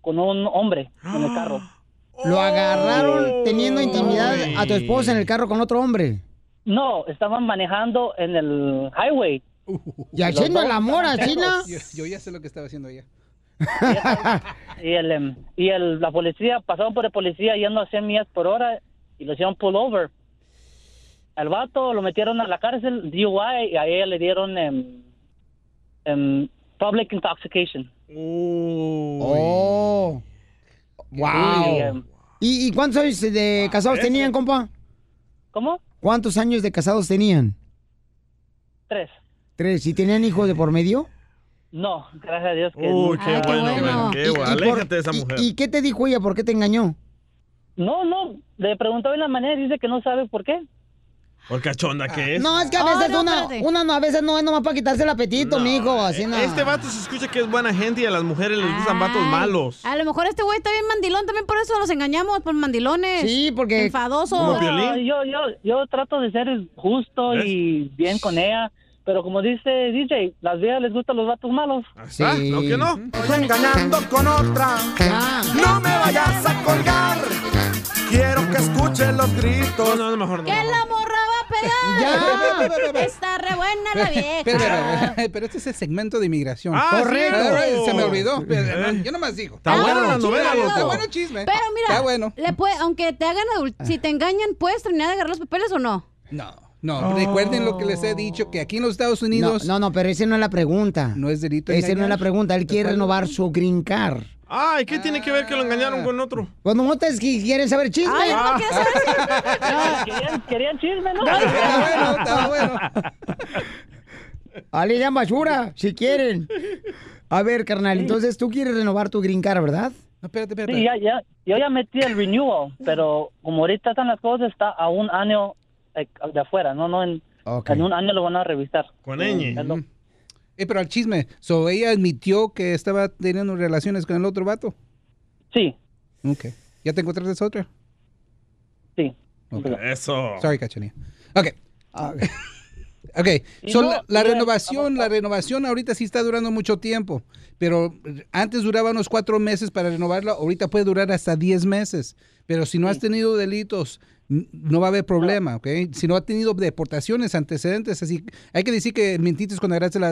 con un hombre en el carro. *gasps* Lo agarraron teniendo intimidad a tu esposa en el carro con otro hombre. No, estaban manejando en el highway. Y haciendo el amor pedos. Yo, yo ya sé lo que estaba haciendo ella. *laughs* Y, el, em, y el, la policía, pasaron por el policía yendo a 100 millas por hora y lo hicieron pull over. Al vato lo metieron a la cárcel, DUI, y a ella le dieron em, em, public intoxication. Oh. Wow. Y, em, ¿Y, cuántos años de casados tenían, compa? ¿Cómo? ¿Cuántos años de casados tenían? Tres. Tres. ¿Y tenían hijos de por medio? No, gracias a Dios que Uy, no. qué bueno, man, qué ¿Y- bueno. y por- Aléjate de esa y- mujer. ¿Y qué te dijo ella? ¿Por qué te engañó? No, no, le preguntó de la manera y dice que no sabe por qué. Por cachonda que es. No, es que a veces una, una no, a veces no es nomás para quitarse el apetito, mijo. Así no. Este vato se escucha que es buena gente y a las mujeres les gustan vatos malos. A lo mejor este güey está bien mandilón, también por eso los engañamos, por mandilones. Sí, porque... Enfadoso. No, yo, yo, yo trato de ser justo y bien con ella, pero como dice DJ, las viejas les gustan los vatos malos. Sí. ¿No que no? Estoy engañando con otra. No me vayas a colgar. Quiero que escuchen los gritos. No, no, mejor ¡Que la morra Ya. Está re buena la vieja. Pero, pero, pero este es el segmento de inmigración. Ah, Correcto. Se me olvidó. Eh. Yo nomás digo. Está buena la novela, Está loco. bueno el chisme. Pero mira, Está bueno. le puede, aunque te hagan si te engañan, ¿puedes terminar de agarrar los papeles o no? No, no. Recuerden lo que les he dicho, que aquí en los Estados Unidos... No, no, no, pero esa no es la pregunta. No es delito Esa no es la pregunta. Él quiere renovar su green card. Ay, ¿qué tiene que ver que lo engañaron con otro? Cuando no te quieren saber chisme. Ay, no, ¿qué *laughs* querían, querían chisme, ¿no? bueno, está bueno. Ale *laughs* ya basura, si quieren. A ver, carnal, entonces tú quieres renovar tu green card, ¿verdad? No, espérate, espérate. Sí, ya, ya, yo ya metí el renewal, pero como ahorita están las cosas, está a un año eh, de afuera, no, no, en, en un año lo van a revisar. Con Es lo- Eh, pero al chisme, so, ella admitió que estaba teniendo relaciones con el otro vato. Sí. Ok. ¿Ya te encontraste otra? Sí. Eso. Sorry, Cachanilla. Ok. *laughs* Ok, Y so, no, la, la y no, renovación, la renovación ahorita sí está durando mucho tiempo, pero antes duraba unos cuatro meses para renovarla, ahorita puede durar hasta diez meses, pero si no has tenido delitos, no va a haber problema, ¿ok? Si no ha tenido deportaciones, antecedentes, así, hay que decir que mentiste cuando agarraste la,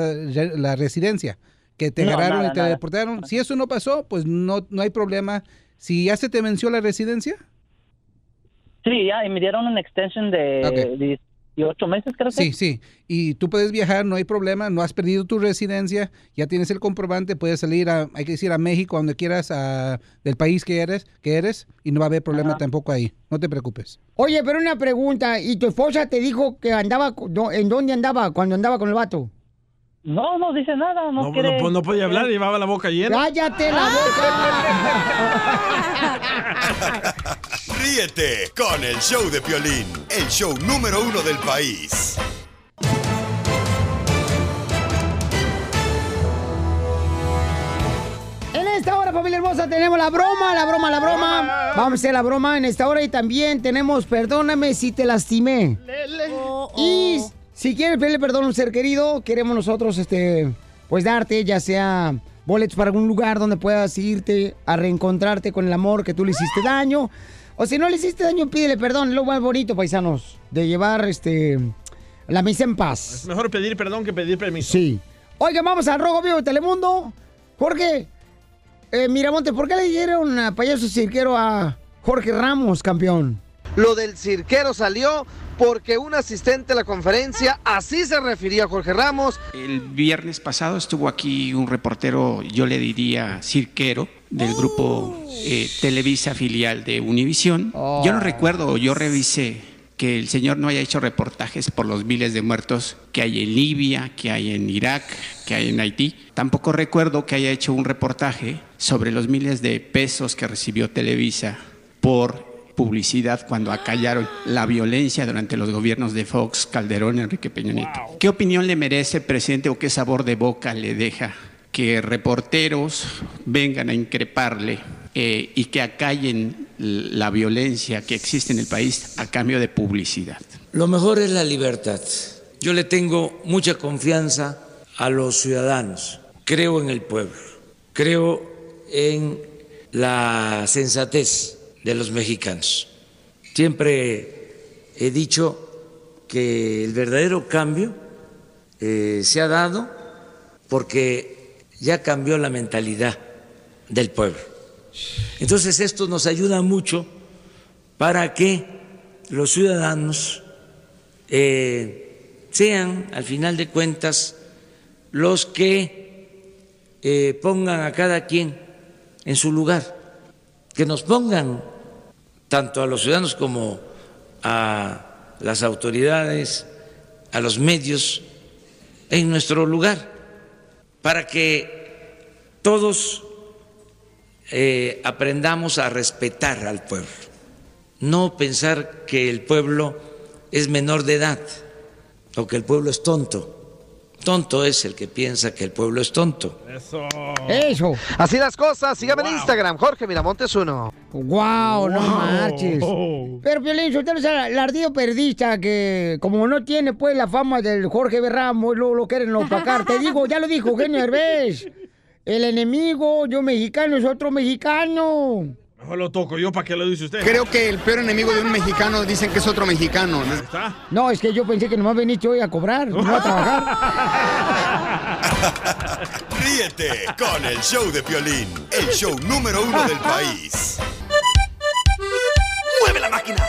la residencia, que te No, agarraron nada, y te nada. deportaron. Si eso no pasó, pues no, no hay problema. Si ya se te venció la residencia, Sí, ya, y me dieron una extension de 18 meses, creo que. Sí, sí. Y tú puedes viajar, no hay problema, no has perdido tu residencia, ya tienes el comprobante, puedes salir a, hay que decir, a México, donde quieras, a- del país que eres, que eres, y no va a haber problema tampoco ahí. No te preocupes. Oye, pero una pregunta, ¿y tu esposa te dijo que andaba, en dónde andaba cuando andaba con el vato? No, no dice nada, no, No, quiere. no, no podía hablar, llevaba la boca llena. ¡Cállate la *laughs* Ríete con el show de Piolín, el show número uno del país. En esta hora, familia hermosa, tenemos la broma, la broma, la broma. Vamos a hacer la broma en esta hora y también tenemos Perdóname si te lastimé. Y si quieres pedirle perdón a un ser querido, queremos nosotros, este, pues darte, ya sea boletos para algún lugar donde puedas irte a reencontrarte con el amor que tú le hiciste daño. O si no le hiciste daño, pídele perdón. Es lo más bonito, paisanos, de llevar, este, la misa en paz. Es mejor pedir perdón que pedir permiso. Sí. Oigan, vamos al Rojo Vivo de Telemundo. Jorge, eh, Miramonte, ¿por qué le dieron a payaso cirquero a Jorge Ramos, campeón? Lo del cirquero salió porque un asistente a la conferencia así se refirió a Jorge Ramos. El viernes pasado estuvo aquí un reportero, yo le diría cirquero, del grupo eh, Televisa filial de Univisión. Yo no recuerdo, yo revisé que el señor no haya hecho reportajes por los miles de muertos que hay en Libia, que hay en Irak, que hay en Haití. Tampoco recuerdo que haya hecho un reportaje sobre los miles de pesos que recibió Televisa por publicidad cuando acallaron la violencia durante los gobiernos de Fox, Calderón, Enrique Peña Nieto. ¿Qué opinión le merece, presidente, o qué sabor de boca le deja que reporteros vengan a increparle eh, y que acallen la violencia que existe en el país a cambio de publicidad? Lo mejor es la libertad. Yo le tengo mucha confianza a los ciudadanos. Creo en el pueblo. Creo en la sensatez de los mexicanos. Siempre he dicho que el verdadero cambio eh, se ha dado porque ya cambió la mentalidad del pueblo. Entonces esto nos ayuda mucho para que los ciudadanos eh, sean, al final de cuentas, los que eh, pongan a cada quien en su lugar, que nos pongan tanto a los ciudadanos como a las autoridades, a los medios, en nuestro lugar, para que todos eh, aprendamos a respetar al pueblo, no pensar que el pueblo es menor de edad o que el pueblo es tonto. Tonto es el que piensa que el pueblo es tonto. Eso. Eso. Así las cosas, sígame en Instagram, Jorge Miramontes uno. Wow, no Wow. marches. Pero Piolín, o sea, el ardido periodista que como no tiene pues la fama del Jorge B. Ramos, lo, lo quieren opacar. Te digo, ya lo dijo Eugenio Herbés. El enemigo, yo mexicano, es otro mexicano. Mejor lo toco yo, ¿para qué lo dice usted? Creo que el peor enemigo de un mexicano dicen que es otro mexicano. No, es que yo pensé que nomás veniste hoy a cobrar, no a trabajar. *laughs* Ríete con el show de Piolín, el show número uno del país. ¡Mueve la máquina!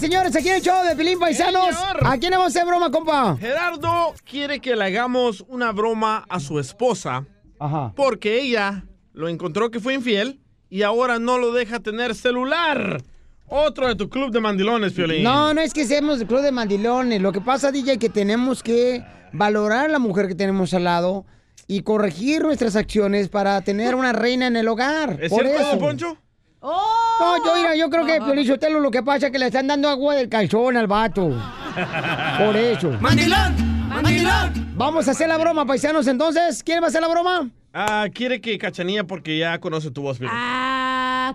Señores, aquí en el show de Pilín Paisanos. ¿A quién vamos a hacer broma, compa? Gerardo quiere que le hagamos una broma a su esposa. Ajá. Porque ella lo encontró que fue infiel y ahora no lo deja tener celular. Otro de tu club de mandilones, Piolín. No, no es que seamos el club de mandilones. Lo que pasa, DJ, que tenemos que valorar a la mujer que tenemos al lado y corregir nuestras acciones para tener una reina en el hogar. ¿Es Por cierto, eso. don Poncho? No, yo, mira, yo creo que Piolín Sotelo lo que pasa es que le están dando agua del calzón al vato. *laughs* Por eso. ¡Mandilón! ¡Mandilón! Vamos a hacer la broma, paisanos, entonces. ¿Quién va a hacer la broma? Ah, quiere que Cachanilla porque ya conoce tu voz, Piolín. Ah,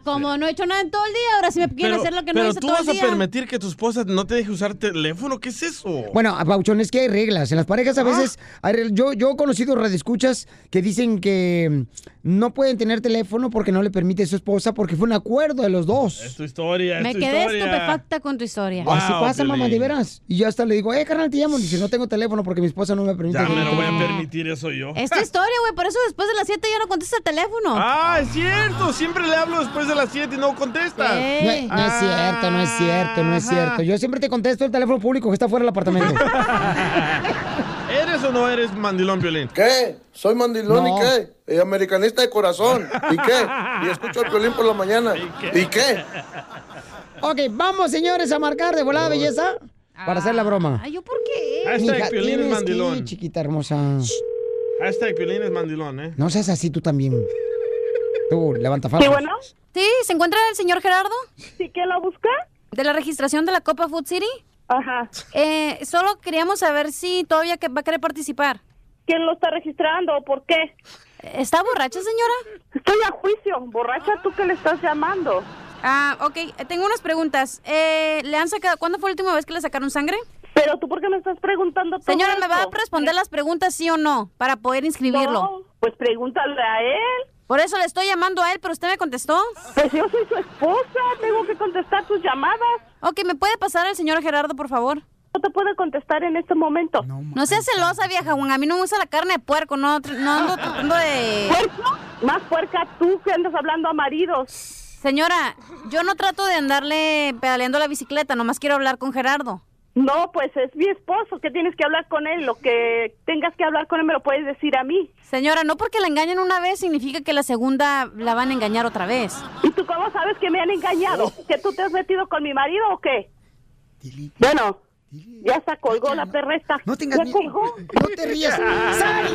como no he hecho nada en todo el día, ahora sí me quieren hacer lo que no pero hice tú todo vas el día. a permitir que tu esposa no te deje usar teléfono. ¿Qué es eso? Bueno, Pauchón, es que hay reglas. En las parejas a veces, hay reglas. yo, yo he conocido radioescuchas que dicen que no pueden tener teléfono porque no le permite a su esposa porque fue un acuerdo de los dos. Es tu historia, es Me tu quedé historia. estupefacta con tu historia. Así pasa, mamá, de veras. Y yo hasta le digo, eh, carnal, te llamo. Dice, no tengo teléfono porque mi esposa no me permite. Ya me lo voy a teléfono". permitir eso yo. Es tu historia, güey, por eso después de las 7 ya no contesta el teléfono. Ah, es cierto. Siempre le hablo después de las 7 y no contesta. No, no es cierto, no es cierto, no es cierto. Yo siempre te contesto el teléfono público que está fuera del apartamento. *laughs* ¿Eres o no eres mandilón, Piolín? ¿Qué? ¿Soy mandilón No. y qué? Eh, americanista de corazón. ¿Y qué? Y escucho al violín por la mañana. ¿Y qué? ok, vamos, señores, a marcar de volada belleza para hacer la broma. Ay, ¿yo por qué? Hashtag Piolín es mandilón. ir, chiquita hermosa. Hashtag Piolín es mandilón, ¿eh? No seas así tú también. Tú, levanta falda. Sí, ¿se encuentra el señor Gerardo? Sí, ¿quién lo busca? ¿De la registración de la Copa Food City? Ajá. Eh, solo queríamos saber si todavía que va a querer participar. ¿Quién lo está registrando o por qué? ¿Está borracha, señora? Estoy a juicio. ¿Borracha tú que le estás llamando? Ah, ok. eh, Tengo unas preguntas. Eh, ¿Le han sacado... ¿Cuándo fue la última vez que le sacaron sangre? Pero tú, ¿por qué me estás preguntando todo Señora, ¿me va a responder las preguntas sí o no? Para poder inscribirlo. No, pues pregúntale a él. Por eso le estoy llamando a él, pero usted me contestó. Pues yo soy su esposa. Tengo que contestar tus llamadas. Ok, ¿me puede pasar al señor Gerardo, por favor? No te puedo contestar en este momento. No seas celosa, vieja. Juan. A mí no me gusta la carne de puerco. No, no ando tratando de... ¿Puerco? Más puerca tú que andas hablando a maridos. Señora, yo no trato de andarle pedaleando la bicicleta. Nomás quiero hablar con Gerardo. No, pues es mi esposo, que tienes que hablar con él. Lo que tengas que hablar con él me lo puedes decir a mí. Señora, no porque la engañen una vez significa que la segunda la van a engañar otra vez. ¿Y tú cómo sabes que me han engañado? *laughs* ¿Que tú te has metido con mi marido o qué? Bueno, ya se colgó la perra esta. No tengas ¿Ya colgó? No te rías. ¡Sal!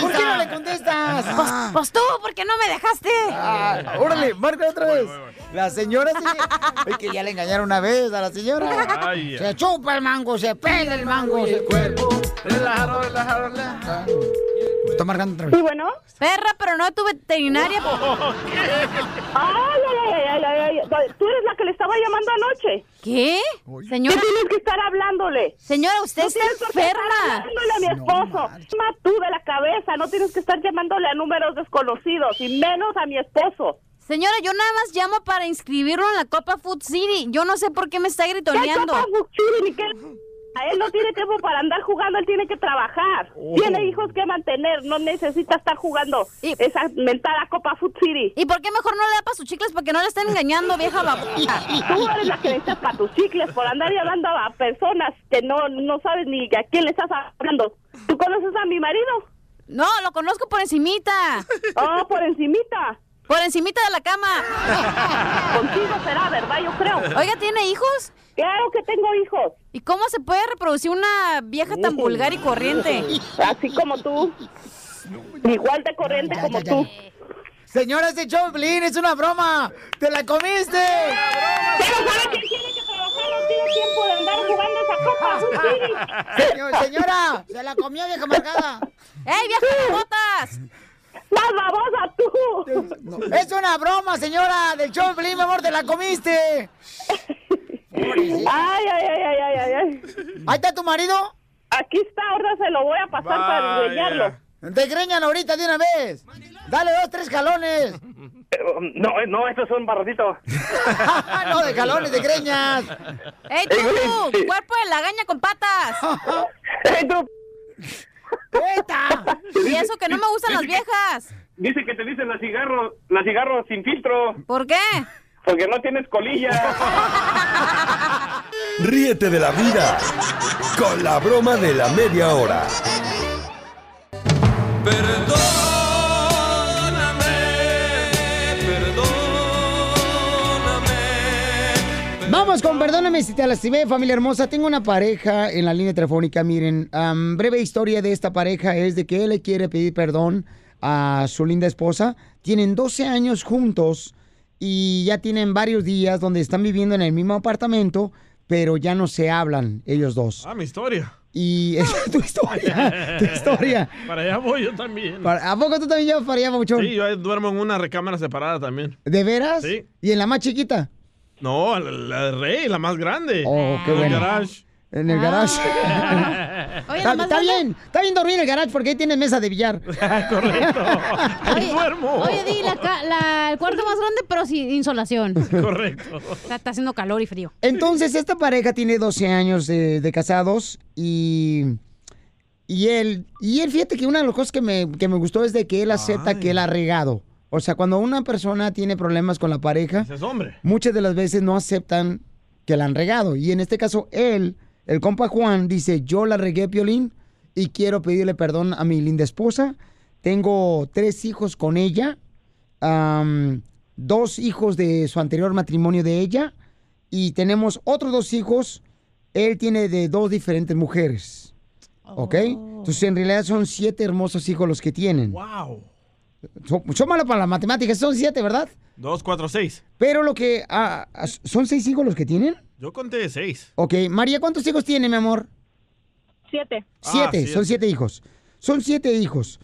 ¿Por qué no le contestas? Pues, pues tú, ¿por qué no me dejaste? Ah, órale, marca otra vez. La señora sí. Es que ya le engañaron una vez a la señora. Ay. Se chupa el mango, se pela el mango. Se... Cuerpo, relajado, relajado, relajado. Está marcando otra Sí, vez. bueno. Perra, pero no tu veterinaria. *laughs* Ay, ay, ay, ay, ay, ay. Tú eres la que le estaba llamando anoche. ¿Qué? ¿Qué Señora, tienes que estar hablándole? señora, usted No está qué enferma. hablándole a mi esposo. Llama tú de la cabeza. No tienes que estar llamándole a números desconocidos y menos a mi esposo. Señora, yo nada más llamo para inscribirlo en la Copa Food City. Yo no sé por qué me está ¿Qué gritoneando. copa Fuchuri, ni qué? A él no tiene tiempo para andar jugando, él tiene que trabajar. Oh. Tiene hijos que mantener, no necesita estar jugando esa mentada Copa Food City. ¿Y por qué mejor no le da para sus chicles para que no le estén engañando, vieja babucha? Tú eres la que necesitas para tus chicles por andar llamando a personas que no, no sabes ni a quién le estás hablando. ¿Tú conoces a mi marido? No, lo conozco por encimita. Oh, por encimita. Por encimita de la cama. *laughs* Contigo será, ¿verdad? Yo creo. Oiga, ¿tiene hijos? Claro que tengo hijos. ¿Y cómo se puede reproducir una vieja tan vulgar y corriente? Así como tú. Igual de corriente como tú. Señora, este Choplin es una broma. ¡Te la comiste! Pero ¿sabe quién tiene que trabajar? No tiene tiempo de andar jugando esa copa. *laughs* Señor- señora, se la comió vieja marcada. ¡Ey, vieja de botas! ¡Más babosa tú! Es una broma, señora, del Choplin, mi amor, te la comiste. *laughs* Ay, ay, ay, ay, ay, ay, ay. ¿Ahí está tu marido? Aquí está, ahora se lo voy a pasar para Vaya. enseñarlo. Desgreñan ahorita de una vez. Dale dos, tres jalones. No, no, estos son barrotitos. *laughs* no, de jalones, de greñas. ¡Ey, tú! ¡Cuerpo de lagaña con patas! *laughs* ¡Ey, tú! Y eso que no me gustan las viejas. Dice que te dicen la cigarro, la cigarro sin filtro. ¿Por qué? Porque no tienes colilla. *laughs* Ríete de la vida con la broma de la media hora. Vamos con Perdóname si te lastimé, familia hermosa. Tengo una pareja en la línea telefónica. Miren, am, breve historia de esta pareja es de que él le quiere pedir perdón a su linda esposa. Tienen 12 años juntos y ya tienen varios días donde están viviendo en el mismo apartamento, pero ya no se hablan ellos dos. Ah, mi historia. Y *laughs* es tu historia, tu historia. Para allá voy yo también. Para- ¿A poco tú también llevas para allá, Pabuchón? Sí, yo duermo en una recámara separada también. ¿De veras? Sí. ¿Y en la más chiquita? No, la, la de Rey, la más grande. Oh, qué En el bueno. garage. En el garage. *laughs* Oye, está, bien, está bien dormir en el garage porque ahí tienes mesa de billar. *laughs* Correcto. *laughs* Oye, oye, di, la, el cuarto más grande, pero sin insolación. Correcto. Está, está haciendo calor y frío. Entonces, esta pareja tiene 12 años de, de casados y, y él, y él, fíjate que una de las cosas que me, que me gustó es de que él acepta que él ha regado. O sea, cuando una persona tiene problemas con la pareja, es hombre. muchas de las veces no aceptan que la han regado. Y en este caso, él, el compa Juan, dice, yo la regué, Piolín, y quiero pedirle perdón a mi linda esposa. Tengo tres hijos con ella, am, dos hijos de su anterior matrimonio de ella, y tenemos otros dos hijos. Él tiene de dos diferentes mujeres. ¿Ok? Entonces, en realidad son siete hermosos hijos los que tienen. Wow. Son, son malos para las matemáticas, son siete, ¿verdad? Dos, cuatro, seis. Pero lo que... ah, ah, ¿Son seis hijos los que tienen? Yo conté seis. Ok, María, ¿cuántos hijos tiene, mi amor? Siete. Siete, siete. son siete hijos. Son siete hijos.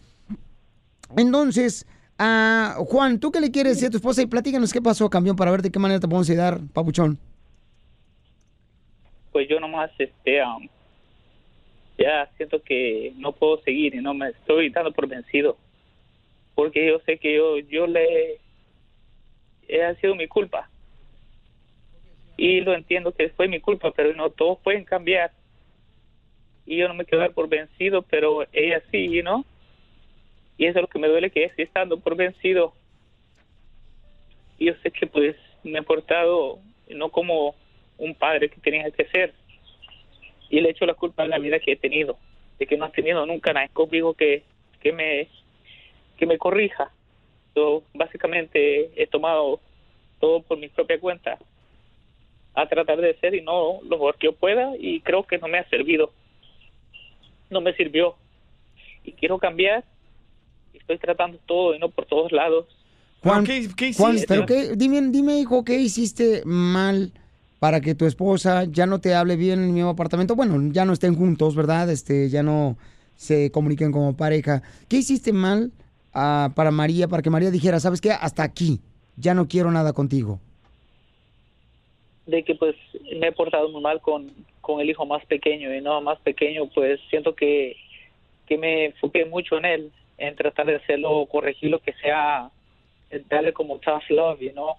Entonces, ah, Juan, ¿tú qué le quieres decir a tu esposa? Y platícanos qué pasó, campeón, para ver de qué manera te podemos ayudar, papuchón. pues yo nomás este um, ya siento que no puedo seguir y no me estoy dando por vencido porque yo sé que yo yo le he ha sido mi culpa. Y lo entiendo que fue mi culpa pero no todos pueden cambiar. Y yo no me quiero dar por vencido pero ella sí ¿no? y eso es lo que me duele que ella sí está por vencido. Y yo sé que pues me he portado no como un padre que tenía que ser. Y le echo la culpa a la vida que he tenido de que no ha tenido nunca nadie conmigo que que me que me corrija yo básicamente he tomado todo por mi propia cuenta a tratar de ser y no lo mejor que yo pueda y creo que no me ha servido no me sirvió y quiero cambiar estoy tratando todo y no por todos lados Juan, ¿qué- qué Juan, hiciste? pero qué, dime, dime, hijo, ¿qué hiciste mal para que tu esposa ya no te hable bien en el mismo apartamento? Bueno, ya no estén juntos, ¿verdad? Este, ya no se comuniquen como pareja. ¿Qué hiciste mal ah, para María, para que María dijera, ¿sabes qué? Hasta aquí, ya no quiero nada contigo. de que pues me he portado muy mal con, con el hijo más pequeño y no más pequeño pues siento que, que me enfoqué mucho en él en tratar de hacerlo corregirlo que sea darle como tough love you know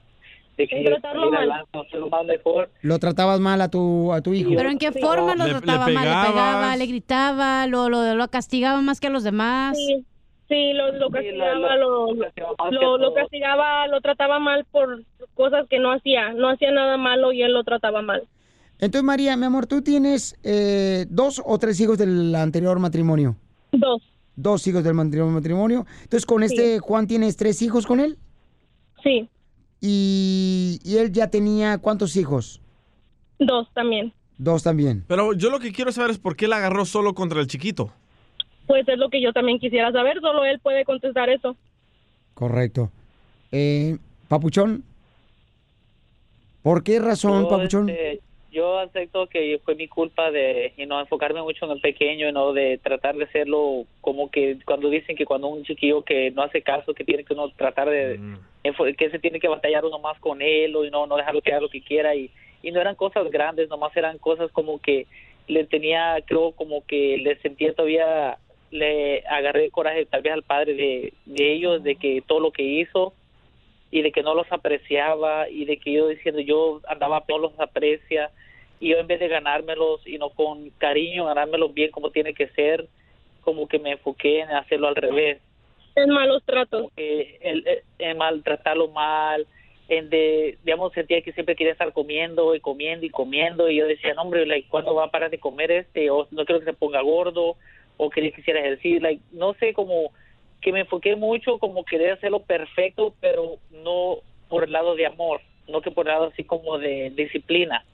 de que tratarlo mal. adelante, hacerlo más mejor ¿Lo tratabas mal a tu, a tu hijo? ¿Pero en qué forma lo Le- le trataba mal? ¿Le pegaba, le gritaba, lo, lo, lo castigaba más que a los demás? Sí, sí, lo, lo castigaba, lo- lo, lo, castigaba, lo trataba mal por cosas que no hacía. No hacía nada malo y él lo trataba mal. Entonces, María, mi amor, ¿tú tienes eh, dos o tres hijos del anterior matrimonio? Dos. Dos hijos del anterior matrimonio. Entonces, ¿con este Juan tienes tres hijos con él? Sí. Y, y él ya tenía cuántos hijos? Dos también. Dos también. Pero yo lo que quiero saber es por qué la agarró solo contra el chiquito. Pues es lo que yo también quisiera saber. Solo él puede contestar eso. Correcto. Eh, Papuchón, ¿por qué razón, Yo, Papuchón? este, yo acepto que fue mi culpa de y no enfocarme mucho en el pequeño y no de tratar de hacerlo como que cuando dicen que cuando un chiquillo que no hace caso que tiene que uno tratar de enfo- que se tiene que batallar uno más con él o y no no dejarlo que haga lo que quiera y y no eran cosas grandes nomás eran cosas como que le tenía creo como que le sentía todavía le agarré coraje tal vez al padre de, de ellos de que todo lo que hizo y de que no los apreciaba y de que yo diciendo yo andaba no los aprecia y yo en vez de ganármelos y no con cariño ganármelos bien como tiene que ser como que me enfoqué en hacerlo al revés En malos tratos. el, el- en maltratarlo mal en de, digamos, sentía que siempre quería estar comiendo y comiendo y comiendo y yo decía, no, hombre, ¿cuándo va a parar de comer este? O no quiero que se ponga gordo o que quisiera ejercicio, like, no sé, como que me enfoqué mucho como querer hacerlo perfecto, pero no por el lado de amor, no que por el lado así como de disciplina.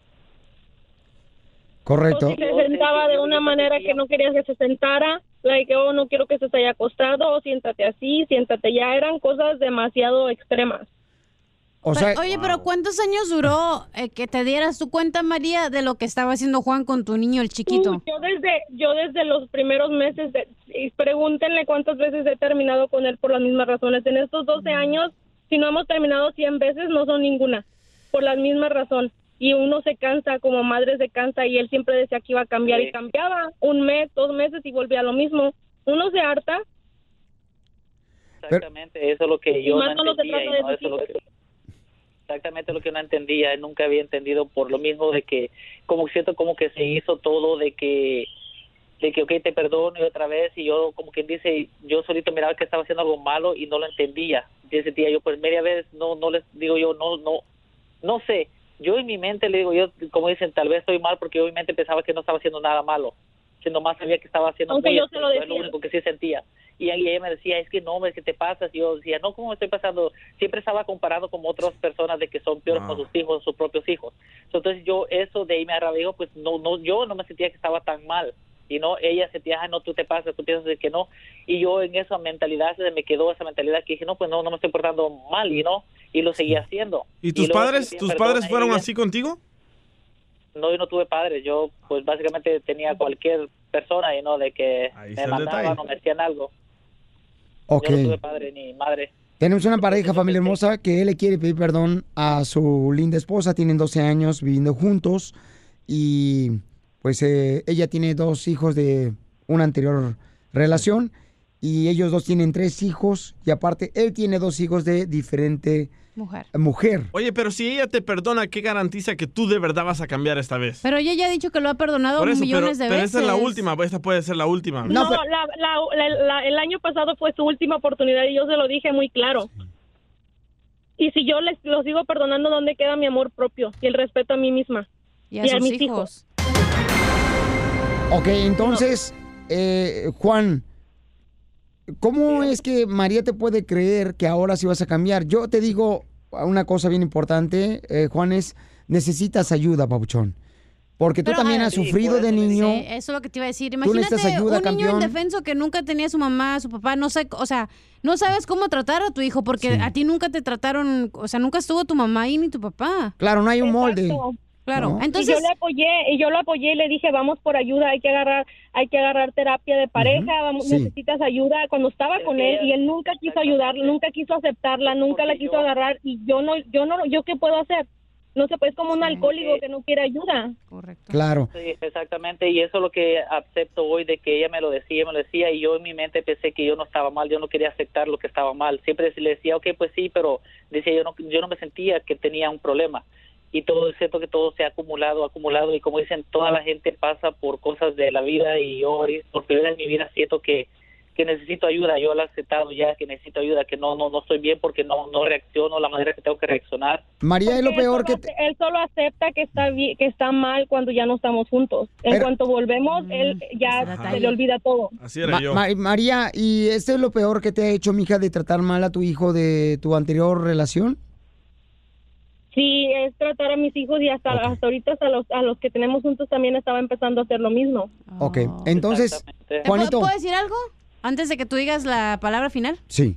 Correcto. O si se sentaba de una manera que no querías que se sentara, like, oh, no quiero que se haya acostado, o siéntate así, siéntate ya, eran cosas demasiado extremas. O sea, Pero- oye, pero ¿cuántos años duró eh, que te dieras tu cuenta, María, de lo que estaba haciendo Juan con tu niño, el chiquito? Uh, yo desde yo desde los primeros meses, de, y pregúntenle cuántas veces he terminado con él por las mismas razones. En estos 12 años, si no hemos terminado 100 veces, no son ninguna, por la misma razón. Y uno se cansa, como madre se cansa, y él siempre decía que iba a cambiar Sí. y cambiaba un mes, dos meses y volvía a lo mismo. Uno se harta. Exactamente, eso es lo que yo más no entendía. trata y de no, eso es lo que- exactamente lo que no entendía, nunca había entendido por lo mismo de que, como siento como que se hizo todo de que, de que, ok, te perdono y otra vez, y yo, como quien dice, yo solito miraba que estaba haciendo algo malo y no lo entendía. Y ese día yo, pues, media vez, no, no les digo yo, no, no, no sé. Yo en mi mente le digo, yo, como dicen, tal vez estoy mal porque yo en mi mente pensaba que no estaba haciendo nada malo, que nomás sabía que estaba haciendo Aunque muy yo se lo es lo decía. único que sí sentía. Y ella me decía, es que no, hombre, ¿qué te pasa? Y yo decía, no, ¿cómo me estoy pasando? Siempre estaba comparado con otras personas de que son peores con sus hijos, sus propios hijos. Entonces yo eso de ahí me arrabió, pues no, no, yo no me sentía que estaba tan mal. Y no, ella sentía, no, tú te pasas, tú piensas de que no. Y yo en esa mentalidad, se me quedó esa mentalidad que dije, no, pues no, no me estoy portando mal, y no, y lo seguía haciendo. ¿Y tus padres, tus padres fueron ella. así contigo? No, yo no tuve padres, yo pues básicamente tenía cualquier persona y no de que me mandaban o me hacían algo. Ok. Yo no tuve padre ni madre. Tenemos una pareja, familia hermosa, que él le quiere pedir perdón a su linda esposa. Tienen 12 años viviendo juntos y pues eh, ella tiene dos hijos de una anterior relación y ellos dos tienen tres hijos y aparte él tiene dos hijos de diferente Mujer. mujer. Oye, pero si ella te perdona, ¿qué garantiza que tú de verdad vas a cambiar esta vez? Pero ella ya ha dicho que lo ha perdonado eso, pero, millones de pero veces. esta es la última, esta puede ser la última. No, la- la- la- la- el año pasado fue su última oportunidad y yo se lo dije muy claro. Y si yo les lo sigo perdonando, ¿dónde queda mi amor propio y el respeto a mí misma? Y a sus mis hijos. Ok, entonces, eh, Juan, ¿cómo es que María te puede creer que ahora sí vas a cambiar? Yo te digo una cosa bien importante, eh, Juan, es necesitas ayuda, papuchón. Porque tú Pero, también ah, has sí, sufrido de niño. Eso es lo que te iba a decir. Imagínate ayuda, un niño indefenso que nunca tenía a su mamá, a su papá, no sé, o sea, no sabes cómo tratar a tu hijo porque a ti nunca te trataron, o sea, nunca estuvo tu mamá ahí ni tu papá. Claro, no hay un molde. Exacto. Claro, ¿no? entonces y yo le apoyé y yo lo apoyé y le dije vamos por ayuda hay que agarrar hay que agarrar terapia de pareja vamos, Sí. necesitas ayuda cuando estaba con él y él nunca quiso ayudar nunca quiso aceptarla nunca la quiso agarrar y yo no yo no yo qué puedo hacer no se puede es como un alcohólico que no quiere ayuda correcto Claro. Sí, exactamente, y eso es lo que acepto hoy de que ella me lo decía, me lo decía, y yo en mi mente pensé que yo no estaba mal, yo no quería aceptar lo que estaba mal. Siempre le decía, ok, pues sí, pero decía yo no, yo no me sentía que tenía un problema. Y todo, es cierto que todo se ha acumulado, acumulado, y como dicen, toda la gente pasa por cosas de la vida, y yo por primera vez en mi vida siento que que necesito ayuda, yo lo he aceptado ya, que necesito ayuda, que no no no estoy bien porque no no reacciono la manera que tengo que reaccionar. María, es lo peor que... ace- él solo acepta que está bi- que está mal cuando ya no estamos juntos. En Pero- cuanto volvemos él ya se le olvida todo. Así Ma- Ma- María, ¿y esto es lo peor que te ha hecho, mija, de tratar mal a tu hijo de tu anterior relación? Sí, es tratar a mis hijos y hasta, hasta ahorita hasta los, a los que tenemos juntos también estaba empezando a hacer lo mismo. Ok, entonces, ¿Te Juanito. ¿Puedo decir algo? Antes de que tú digas la palabra final. Sí.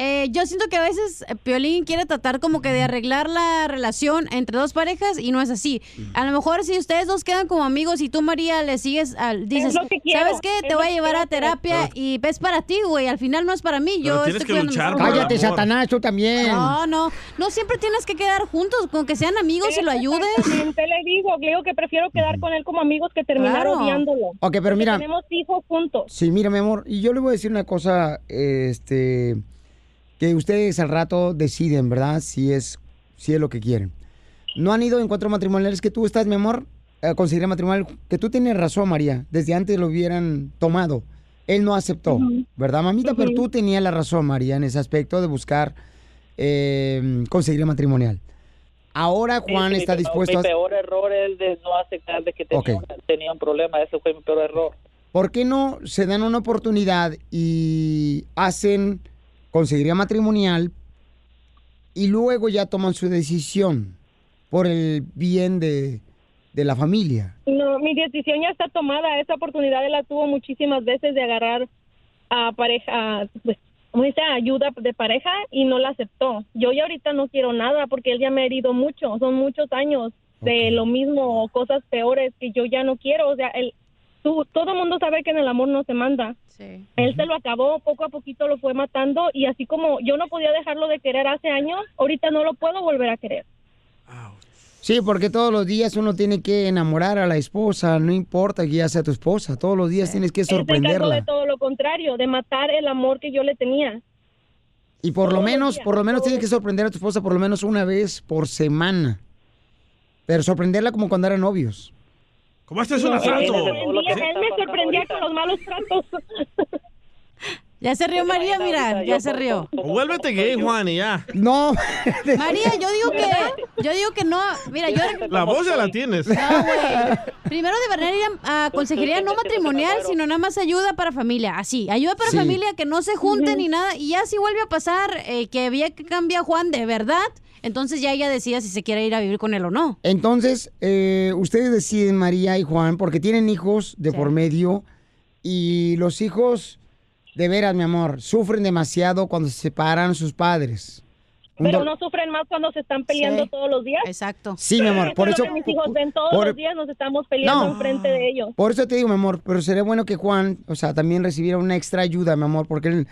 Eh, yo siento que a veces eh, Piolín quiere tratar como que de arreglar la relación entre dos parejas y no es así. A lo mejor si ustedes dos quedan como amigos y tú, María, le sigues, al, dices, que quiero, ¿sabes qué? Te voy a que llevar a hacer. terapia y es para ti, güey. Al final no es para mí. Yo estoy ojos. Cállate, Satanás, tú también. No, no. No siempre tienes que quedar juntos, con que sean amigos y lo ayudes. Le digo, le digo que prefiero quedar con él como amigos que terminar Claro. odiándolo. Ok, pero mira- Tenemos hijos juntos. Sí, mira, mi amor, y yo le voy a decir una cosa, este, que ustedes al rato deciden, ¿verdad? Si es, si es lo que quieren. No han ido en encuentros matrimoniales que tú estás, mi amor, a considerar matrimonial, que tú tienes razón, María, desde antes lo hubieran tomado. Él no aceptó, ¿verdad, mamita? Pero tú tenías la razón, María, en ese aspecto de buscar eh, conseguiría matrimonial. Ahora Juan Sí, está mi- dispuesto Mi a... peor error es de no aceptar de que tenía un problema. Ese fue mi peor error. ¿Por qué no se dan una oportunidad y hacen conseguiría matrimonial y luego ya toman su decisión por el bien de, de la familia? No, mi decisión ya está tomada. Esa oportunidad él la tuvo muchísimas veces de agarrar a pareja, pues, ¿cómo dice? Ayuda de pareja y no la aceptó. Yo ya ahorita no quiero nada porque él ya me ha herido mucho. Son muchos años de lo mismo o cosas peores que yo ya no quiero. O sea, él, tú, todo el mundo sabe que en el amor no se manda. Él se lo acabó, poco a poquito lo fue matando y así como yo no podía dejarlo de querer hace años, ahorita no lo puedo volver a querer. Sí, porque todos los días uno tiene que enamorar a la esposa, no importa que ya sea tu esposa, todos los días tienes que encargó de sorprenderla. todo lo contrario, de matar el amor que yo le tenía. Y por lo menos, por lo menos tienes que sorprender a tu esposa por lo menos una vez por semana. Pero sorprenderla como cuando eran novios. ¿Cómo este No, él, me sorprendía, él me sorprendía con los malos tratos. *laughs* Ya se rió María, mira, ya se rió. O vuélvete gay, Juan, y ya. No. *laughs* María, yo digo que, yo digo que no, mira, yo... La voz ya la tienes. No, güey. Primero deberían ir a, a consejería no matrimonial, sino nada más ayuda para familia. Así, ayuda para Sí. familia, que no se junten ni nada. Y ya si vuelve a pasar eh, que había que cambiar Juan de verdad, entonces ya ella decida si se quiere ir a vivir con él o no. Entonces, eh, ustedes deciden, María y Juan, porque tienen hijos de por medio y los hijos, de veras, mi amor, sufren demasiado cuando se separan sus padres. Pero no sufren más cuando se están peleando Sí. todos los días. Exacto. Sí, mi amor, por es lo eso- que mis hijos ven todos por- los días, nos estamos peleando No. enfrente de ellos. Por eso te digo, mi amor, pero sería bueno que Juan, o sea, también recibiera una extra ayuda, mi amor, porque él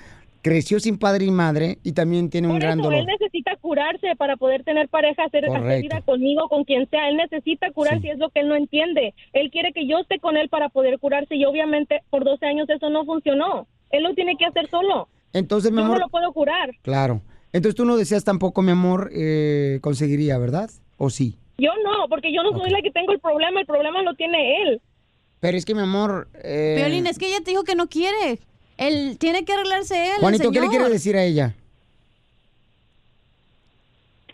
creció sin padre y madre y también tiene un Por gran eso dolor. él necesita curarse para poder tener pareja, hacer, vida conmigo, con quien sea. Él necesita curarse y es lo que él no entiende. Él quiere que yo esté con él para poder curarse y obviamente por 12 años eso no funcionó. Él lo tiene que hacer solo. Entonces, mi Yo no amor, lo puedo curar. claro. Entonces tú no deseas tampoco, mi amor, eh, conseguiría, ¿verdad? ¿O sí? Yo no, porque yo no soy la que tengo el problema, el problema lo tiene él. Pero es que, mi amor... eh, Violín, es que ella te dijo que no quiere. Él tiene que arreglarse él. el Juanito, ¿qué le señor. quiere decir a ella?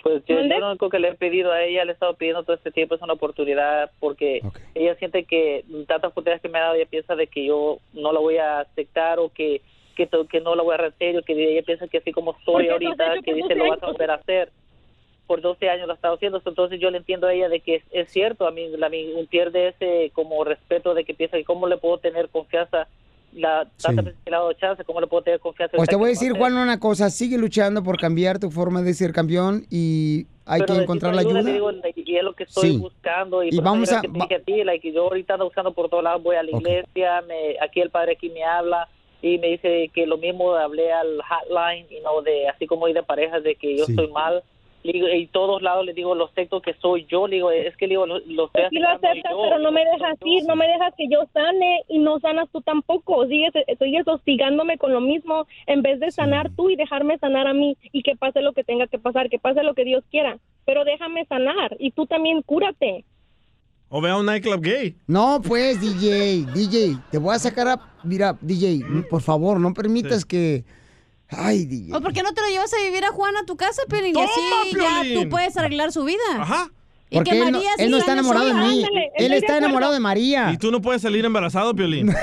Pues yo, yo lo único que le he pedido a ella, le he estado pidiendo todo este tiempo es una oportunidad porque ella siente que tantas oportunidades que me ha dado, ella piensa de que yo no la voy a aceptar o que que, to- que no la voy a hacer o que ella piensa que así como has ahorita, que dice 12 lo vas a volver a hacer. Por 12 años lo ha estado haciendo, entonces yo le entiendo a ella de que es, es cierto, a mí, la, mí pierde ese como respeto de que piensa que cómo le puedo tener confianza, la veces que le he dado chance, cómo le puedo tener confianza. Pues te voy a decir. Juan, una cosa. Sigue luchando por cambiar tu forma de ser campeón y hay Pero que encontrar la ayuda. te digo, y es lo que estoy Sí. buscando. Y, Y vamos a- que te dije a ti, like, yo ahorita ando buscando por todos lados, voy a la Ok. iglesia, me, aquí el padre aquí me habla y me dice que lo mismo hablé al hotline, y no de así como hoy de parejas, de que yo Sí. estoy mal. Le digo, y todos lados le digo, lo acepto que soy yo, le digo, es que le digo, lo, lo estoy Sí lo aceptas, yo. pero no me dejas ir, no me dejas que yo sane y no sanas tú tampoco. Sigues, sigues hostigándome con lo mismo en vez de sanar tú y dejarme sanar a mí y que pase lo que tenga que pasar, que pase lo que Dios quiera. Pero déjame sanar y tú también cúrate. O ve a un nightclub gay. No, pues, DJ, DJ, te voy a sacar a... Mira, DJ, por favor, no permitas que... Ay, DJ. ¿O por qué no te lo llevas a vivir a Juan a tu casa, Piolín? Y ¡Toma, así ya tú puedes arreglar su vida. Ajá. Y Porque que él no, María sí él no está enamorado de mí. Ándale, Él está acuerdo. enamorado de María. Y tú no puedes salir embarazado, Piolín. *laughs*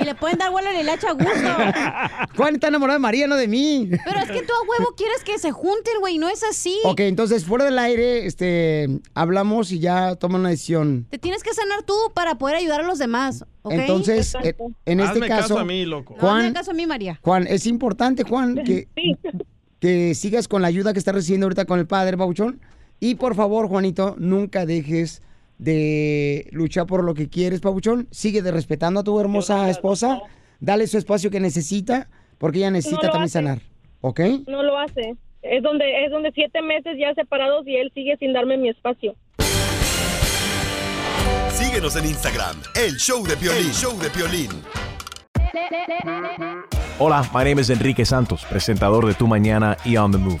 Y le pueden dar vuelo a la hilacha a gusto. *laughs* Juan está enamorado de María, no de mí. Pero es que tú a huevo quieres que se junten, güey. No es así. Ok, entonces, fuera del aire, este, hablamos y ya toma una decisión. Te tienes que sanar tú para poder ayudar a los demás. Entonces, eh, en este Hazme caso... caso a mí, loco. No, Juan, hazme caso a mí, María. Juan, es importante, Juan, que, *laughs* que sigas con la ayuda que estás recibiendo ahorita con el padre, Bauchón. Y por favor, Juanito, nunca dejes de luchar por lo que quieres, Pabuchón. Sigue de respetando a tu hermosa esposa. Dale su espacio que necesita, porque ella necesita también hace. sanar. ¿Ok? No lo hace. Es donde es donde siete meses ya separados y él sigue sin darme mi espacio. Síguenos en Instagram, el show de Piolín, show de Piolín. Hola, my name is Enrique Santos, presentador de Tu Mañana y On the Move.